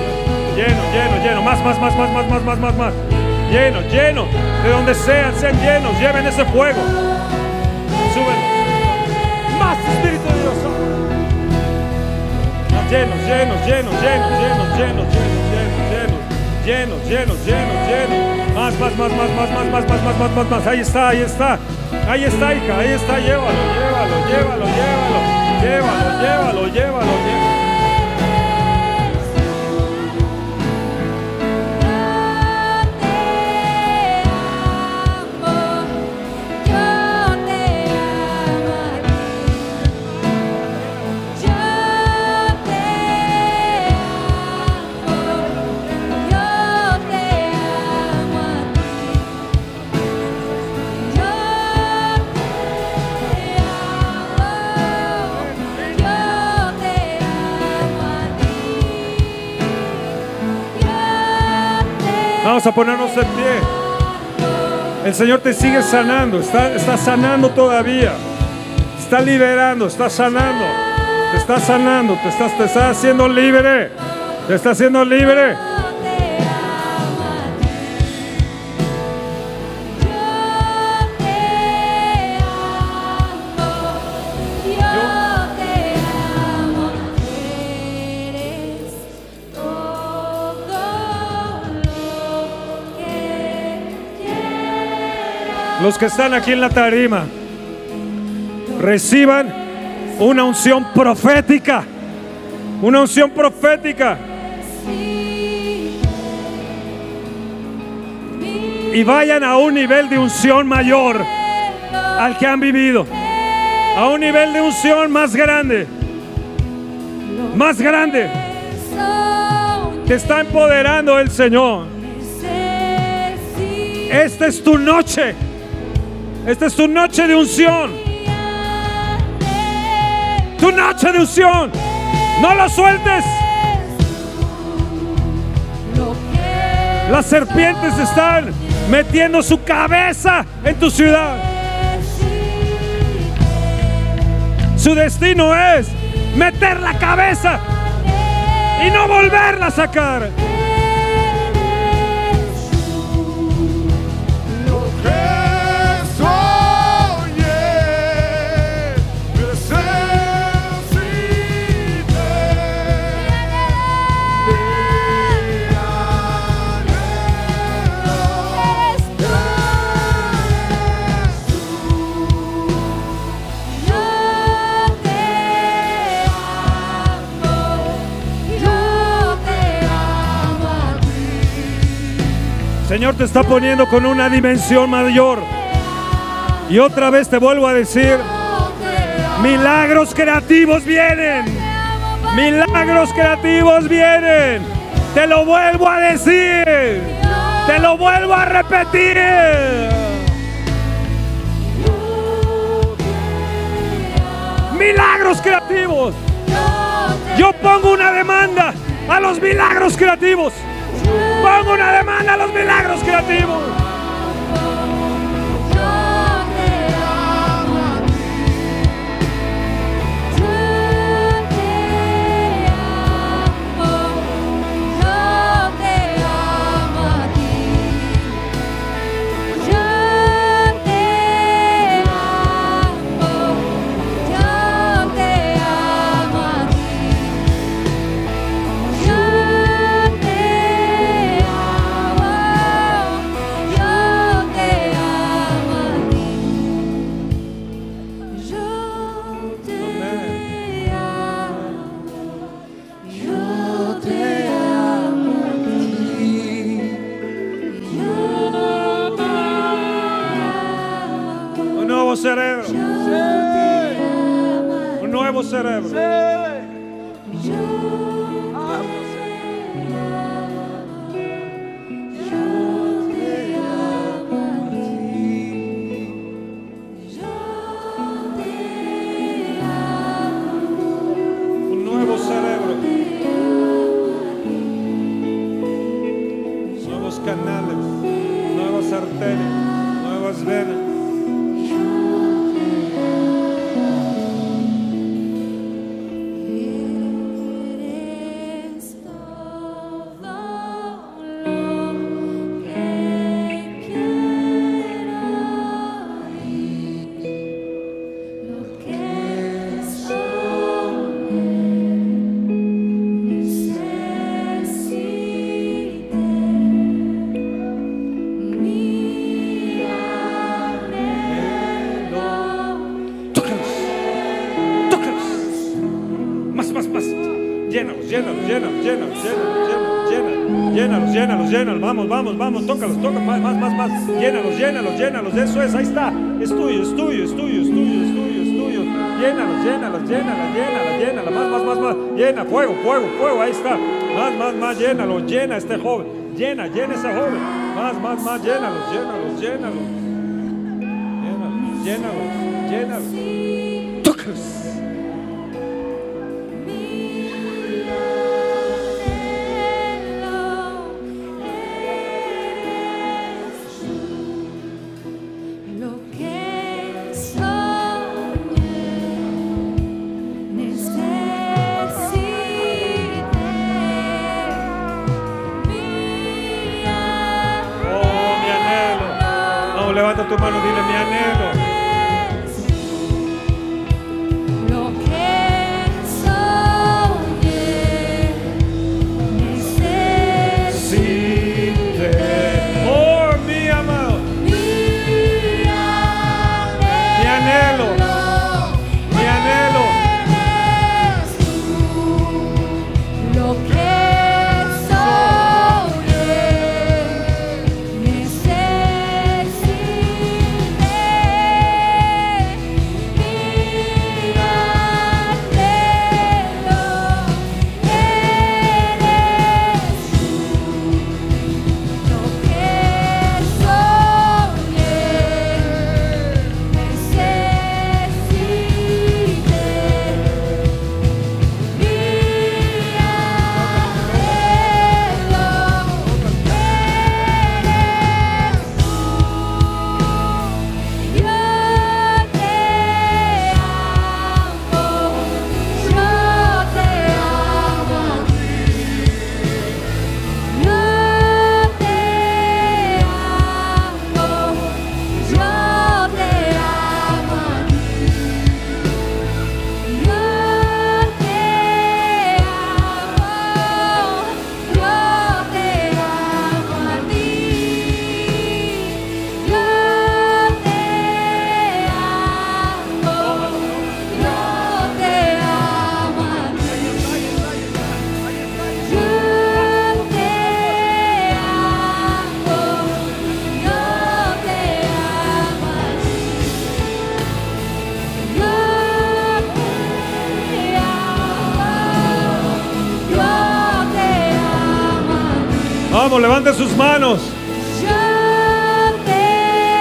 lleno, lleno, lleno. Más, más, más, más, más, más, más, más, más. Lleno, lleno. De donde sean, sean llenos. Lleven ese fuego. Suben. Más Espíritu de Dios. Más llenos, llenos, llenos, llenos, llenos, llenos, llenos, llenos, llenos, llenos, llenos. Más, más, más, más, más, más, más, más, más, más, más, más. Ahí está, ahí está. Ahí está, hija, ahí está. Llévalo, llévalo, llévalo, llévalo. Llévalo, llévalo, llévalo, llévalo. A ponernos en pie. El Señor te sigue sanando, está, está sanando todavía. Está liberando, está sanando. Te está sanando, te estás, te está haciendo libre. Te está haciendo libre. Los que están aquí en la tarima, reciban una unción profética. Una unción profética. Y vayan a un nivel de unción mayor al que han vivido. A un nivel de unción más grande. más grande. Te está empoderando el Señor. Esta es tu noche. Esta es tu noche de unción. Tu noche de unción. No lo sueltes. Las serpientes están metiendo su cabeza en tu ciudad. Su destino es meter la cabeza y no volverla a sacar. Señor te está poniendo con una dimensión mayor. Y otra vez te vuelvo a decir, milagros creativos vienen. Milagros creativos vienen. Te lo vuelvo a decir. Te lo vuelvo a repetir. Milagros creativos. Yo pongo una demanda a los milagros creativos. Pongo una demanda a los milagros creativos. Un nuevo cerebro. Un nuevo cerebro. Nuevos canales, nuevas arterias, nuevas venas. Vamos, tócalos, tócalos, más, más, más, más. Llénalos, llénalos, llénalos. Eso es, ahí está. Es tuyo, es tuyo, es tuyo, es tuyo, es tuyo, es tuyo. Llénalos, llénalos, llénalos, llénalos, llénalos. Más, más, más, más. Llena, fuego, fuego, fuego, ahí está. Más, más, más, llénalo, llena este joven. Llena, llena ese joven. Más, más, más, llénalos, llénalos, llénalos. Llénalos, llénalos, llénalos. Tócalos. Levante sus manos.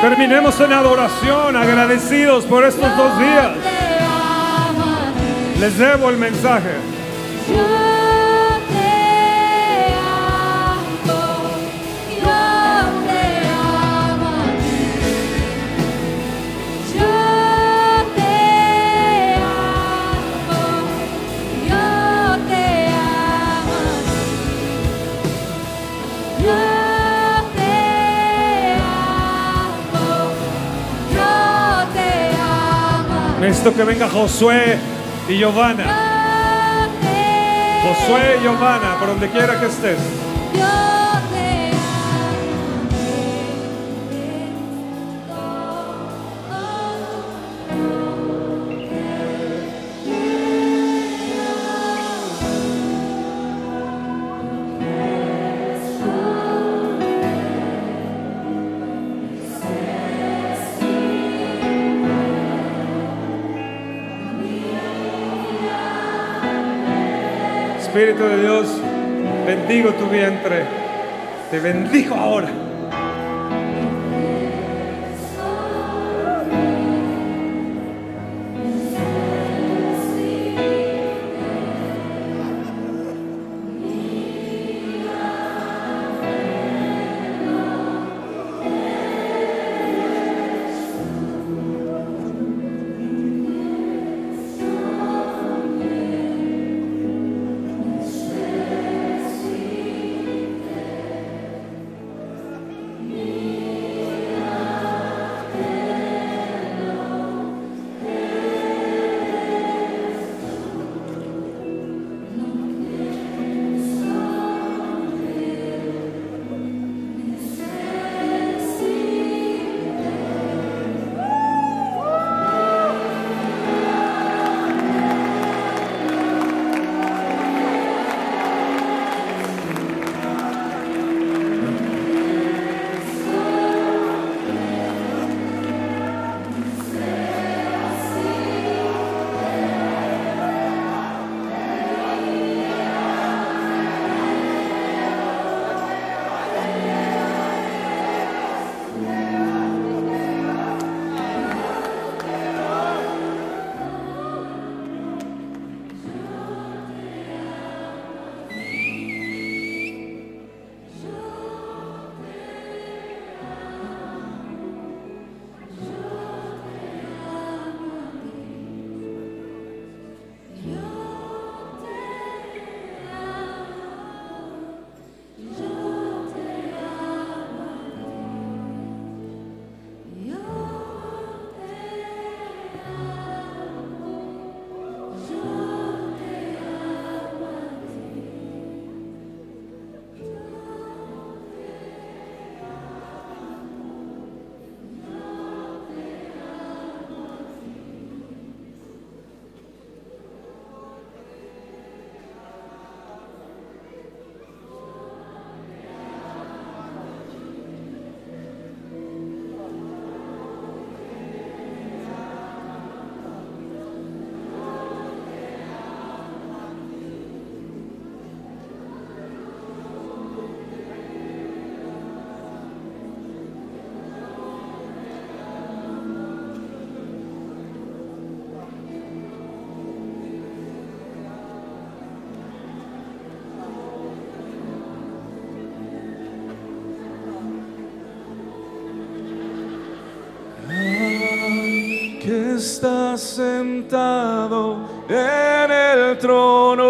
Terminemos en adoración, agradecidos por estos dos días. Les debo el mensaje. Necesito que venga Josué y Giovanna. Josué y Giovanna, por donde quiera que estés. Espíritu de Dios, bendigo tu vientre. Te bendigo ahora. Está sentado en el trono,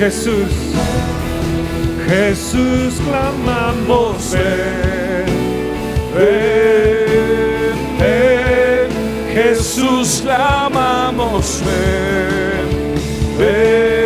Jesús, Jesús clamamos, ven, ven, ven, Jesús clamamos, ven, ven.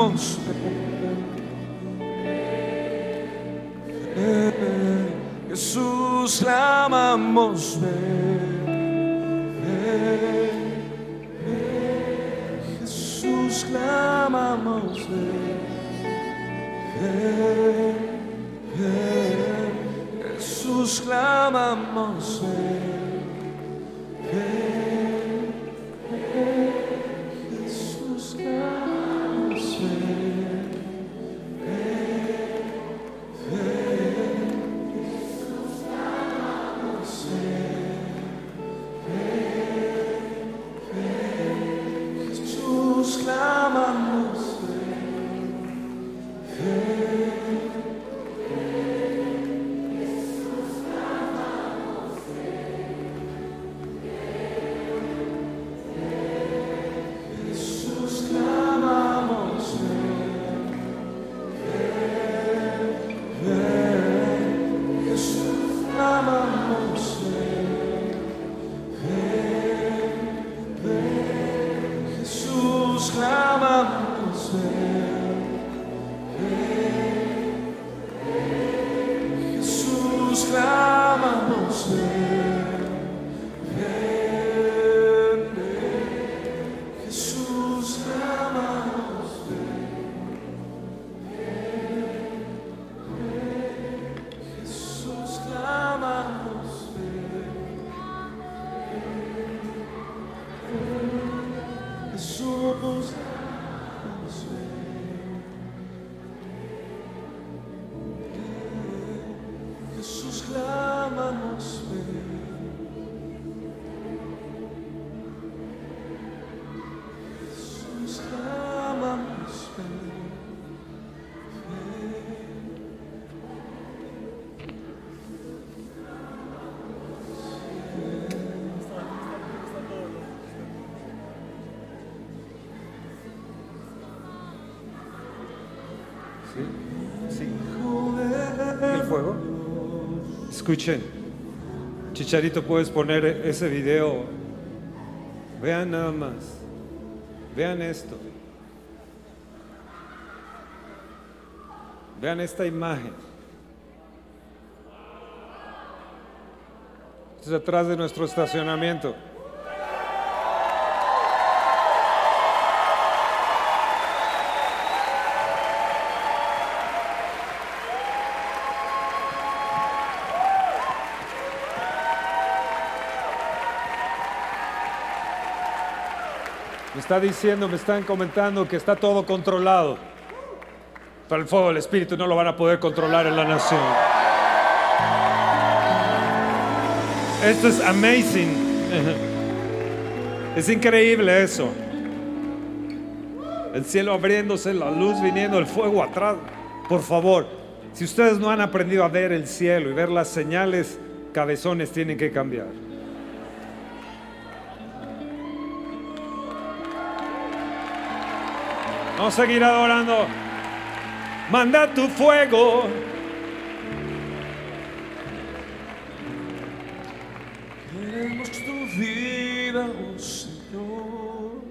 clamamos. Eh, Jesús, clamamos. Escuchen. Chicharito, puedes poner ese video. Vean nada más. Vean esto. Vean esta imagen. Esto es atrás de nuestro estacionamiento. Está diciendo, me están comentando que está todo controlado. Pero el fuego del Espíritu no lo van a poder controlar en la nación. Esto es amazing. Es increíble eso. El cielo abriéndose, la luz viniendo, el fuego atrás. Por favor, si ustedes no han aprendido a ver el cielo y ver las señales, cabezones tienen que cambiar. Vamos a seguir adorando. Manda tu fuego. Queremos tu vida, oh Señor.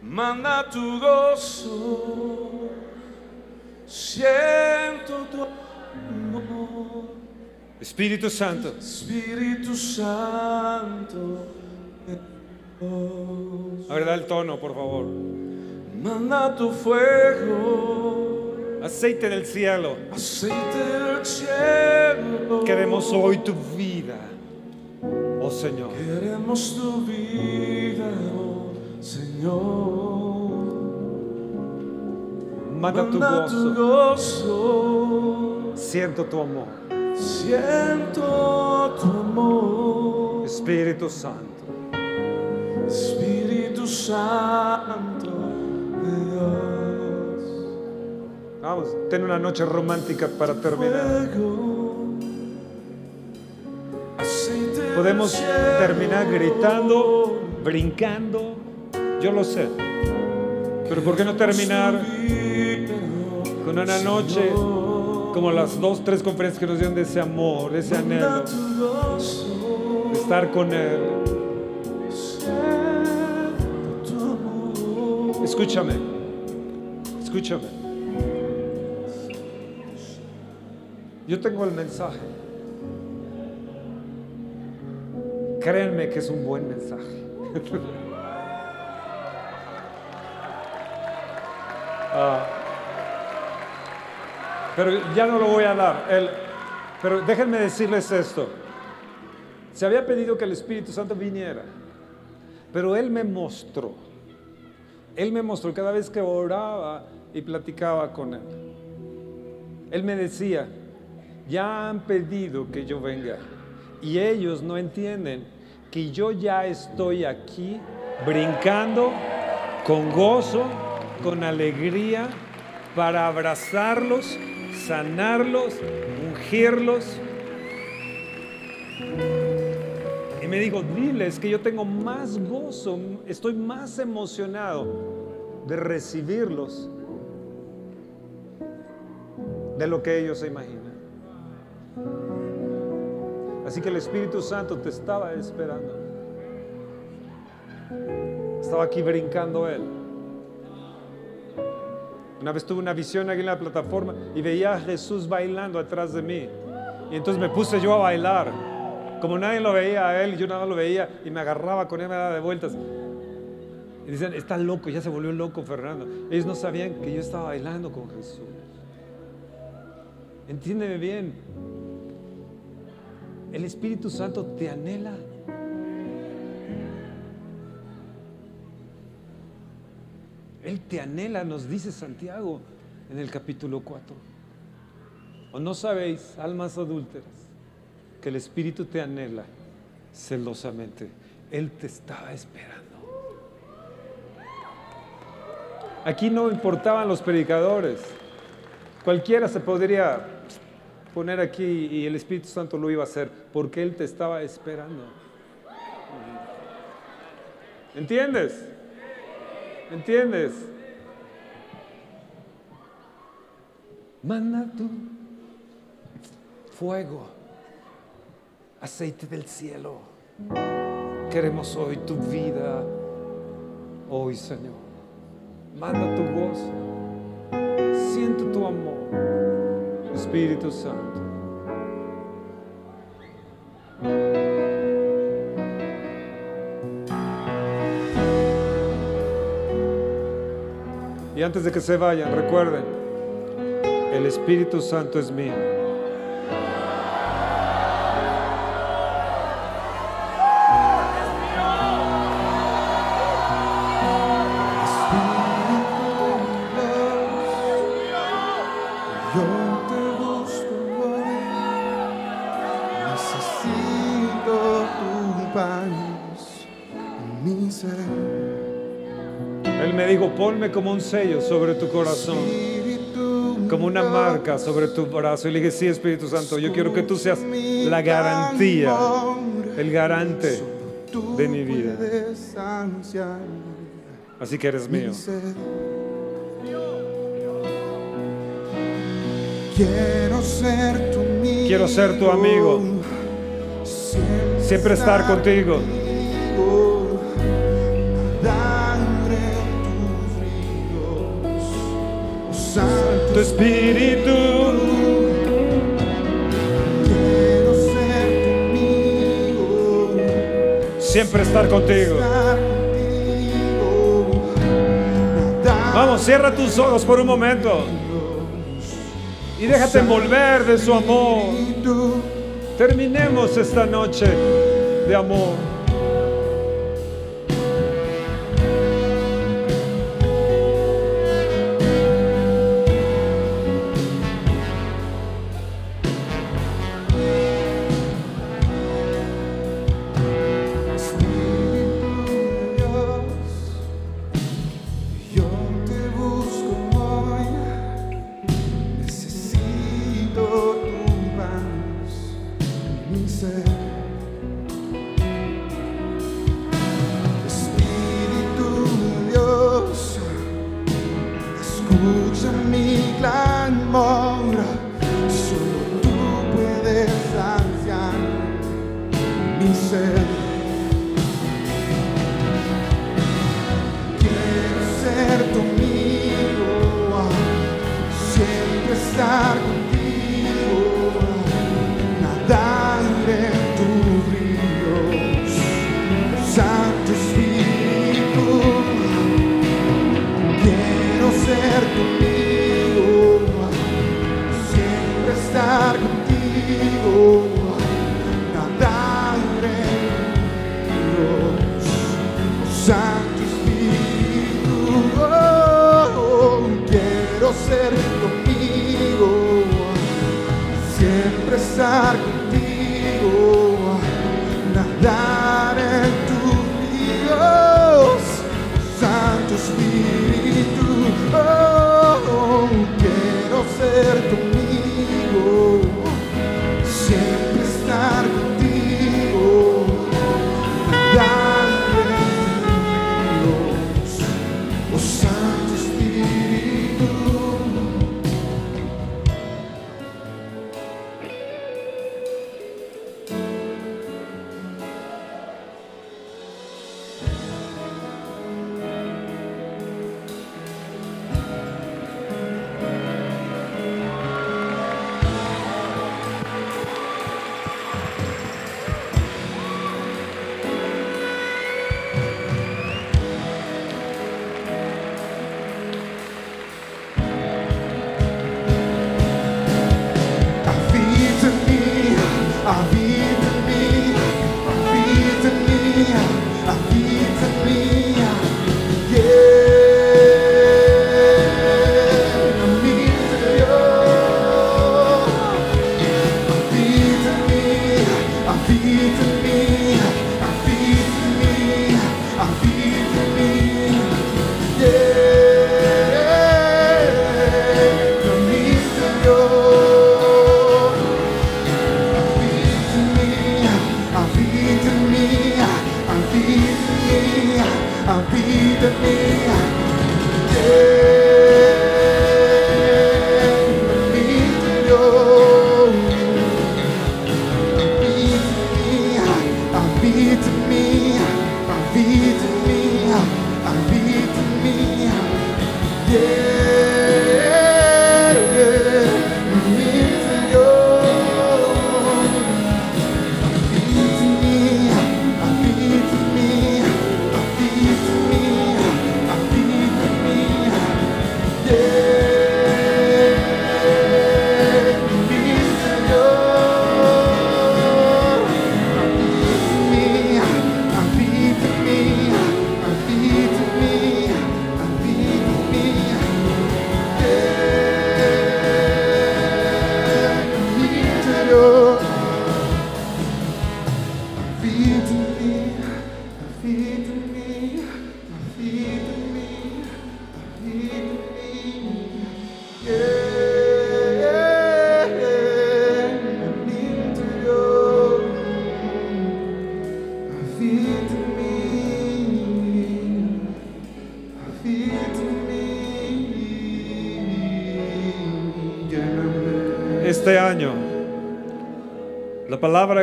Manda tu gozo. Siento tu amor. Espíritu Santo. Espíritu Santo. A ver, da el tono, por favor. Manda tu fuego. Aceite del cielo. Aceite del cielo. Queremos hoy tu vida, oh Señor. Queremos tu vida, oh Señor. Manda tu Manda tu gozo. Siento tu amor. Siento tu amor. Espíritu Santo. Espíritu Santo. Vamos, ten una noche romántica para terminar. Podemos terminar gritando, brincando. Yo lo sé. Pero ¿por qué no terminar con una noche como las dos, tres conferencias que nos dieron de ese amor, ese anhelo, estar con Él? Escúchame, escúchame. Yo tengo el mensaje. Créanme que es un buen mensaje. Ah, pero ya no lo voy a dar. Pero déjenme decirles esto. Se había pedido que el Espíritu Santo viniera, pero Él me mostró. Él me mostró cada vez que oraba y platicaba con Él. Él me decía, ya han pedido que yo venga y ellos no entienden que yo ya estoy aquí brincando con gozo, con alegría, para abrazarlos, sanarlos, ungirlos. Me dijo, diles que yo tengo más gozo, estoy más emocionado de recibirlos de lo que ellos se imaginan. Así que el Espíritu Santo te estaba esperando. Estaba aquí brincando Él. Una vez tuve una visión aquí en la plataforma y veía a Jesús bailando atrás de mí. Y entonces me puse yo a bailar. Como nadie lo veía a Él, yo nada más lo veía y me agarraba con Él, me daba de vueltas. Y dicen, está loco, ya se volvió loco Fernando. Ellos no sabían que yo estaba bailando con Jesús. Entiéndeme bien. El Espíritu Santo te anhela. Él te anhela, nos dice Santiago en el capítulo 4. ¿O no sabéis, almas adúlteras, que el Espíritu te anhela celosamente? Él te estaba esperando. Aquí no importaban los predicadores. Cualquiera se podría poner aquí y el Espíritu Santo lo iba a hacer porque Él te estaba esperando. ¿Entiendes? ¿Entiendes? Manda tu fuego, aceite del cielo. Queremos hoy tu vida, hoy Señor. Manda tu voz, siento tu amor, Espíritu Santo. Y antes de que se vayan, recuerden, el Espíritu Santo es mío. Ponme como un sello sobre tu corazón, como una marca sobre tu brazo. Y le dije, sí, Espíritu Santo, yo quiero que tú seas la garantía, el garante de mi vida. Así que eres mío. mi ser. Quiero ser tu amigo. Quiero ser tu amigo, siempre estar contigo. Siempre estar contigo. Vamos, cierra tus ojos por un momento. Y déjate envolver de su amor. Terminemos esta noche de amor. Estar contigo,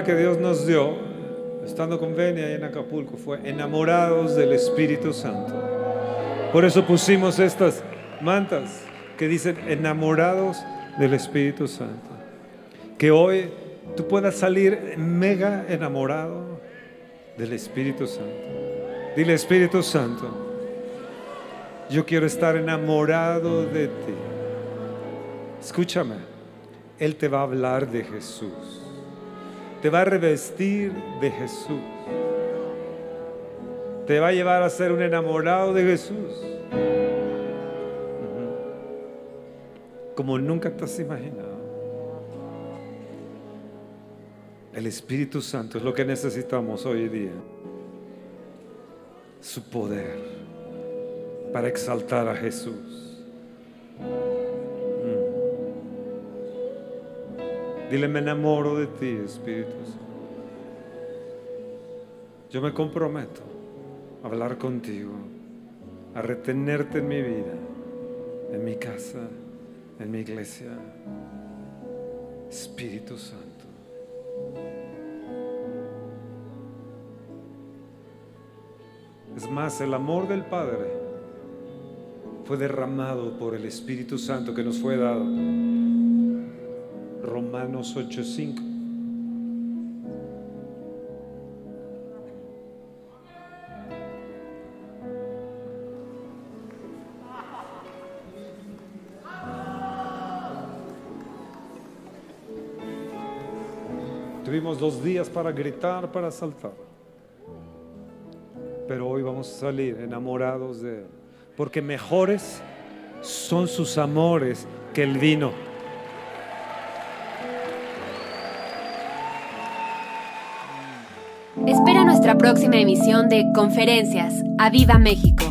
que Dios nos dio, estando con Venia en Acapulco, fue enamorados del Espíritu Santo. Por eso pusimos estas mantas que dicen enamorados del Espíritu Santo. Que hoy tú puedas salir mega enamorado del Espíritu Santo. Dile Espíritu Santo, yo quiero estar enamorado de ti. Escúchame, Él te va a hablar de Jesús. Te va a revestir de Jesús. Te va a llevar a ser un enamorado de Jesús. Como nunca te has imaginado. El Espíritu Santo es lo que necesitamos hoy día. Su poder para exaltar a Jesús. Dile, me enamoro de ti, Espíritu Santo. Yo me comprometo a hablar contigo, a retenerte en mi vida, en mi casa, en mi iglesia. Espíritu Santo. Es más, el amor del Padre fue derramado por el Espíritu Santo que nos fue dado. Romanos 8:5. Tuvimos dos días para gritar, para saltar. Pero hoy vamos a salir enamorados de Él. Porque mejores son sus amores que el vino. Nuestra próxima emisión de Conferencias. ¡A Viva México!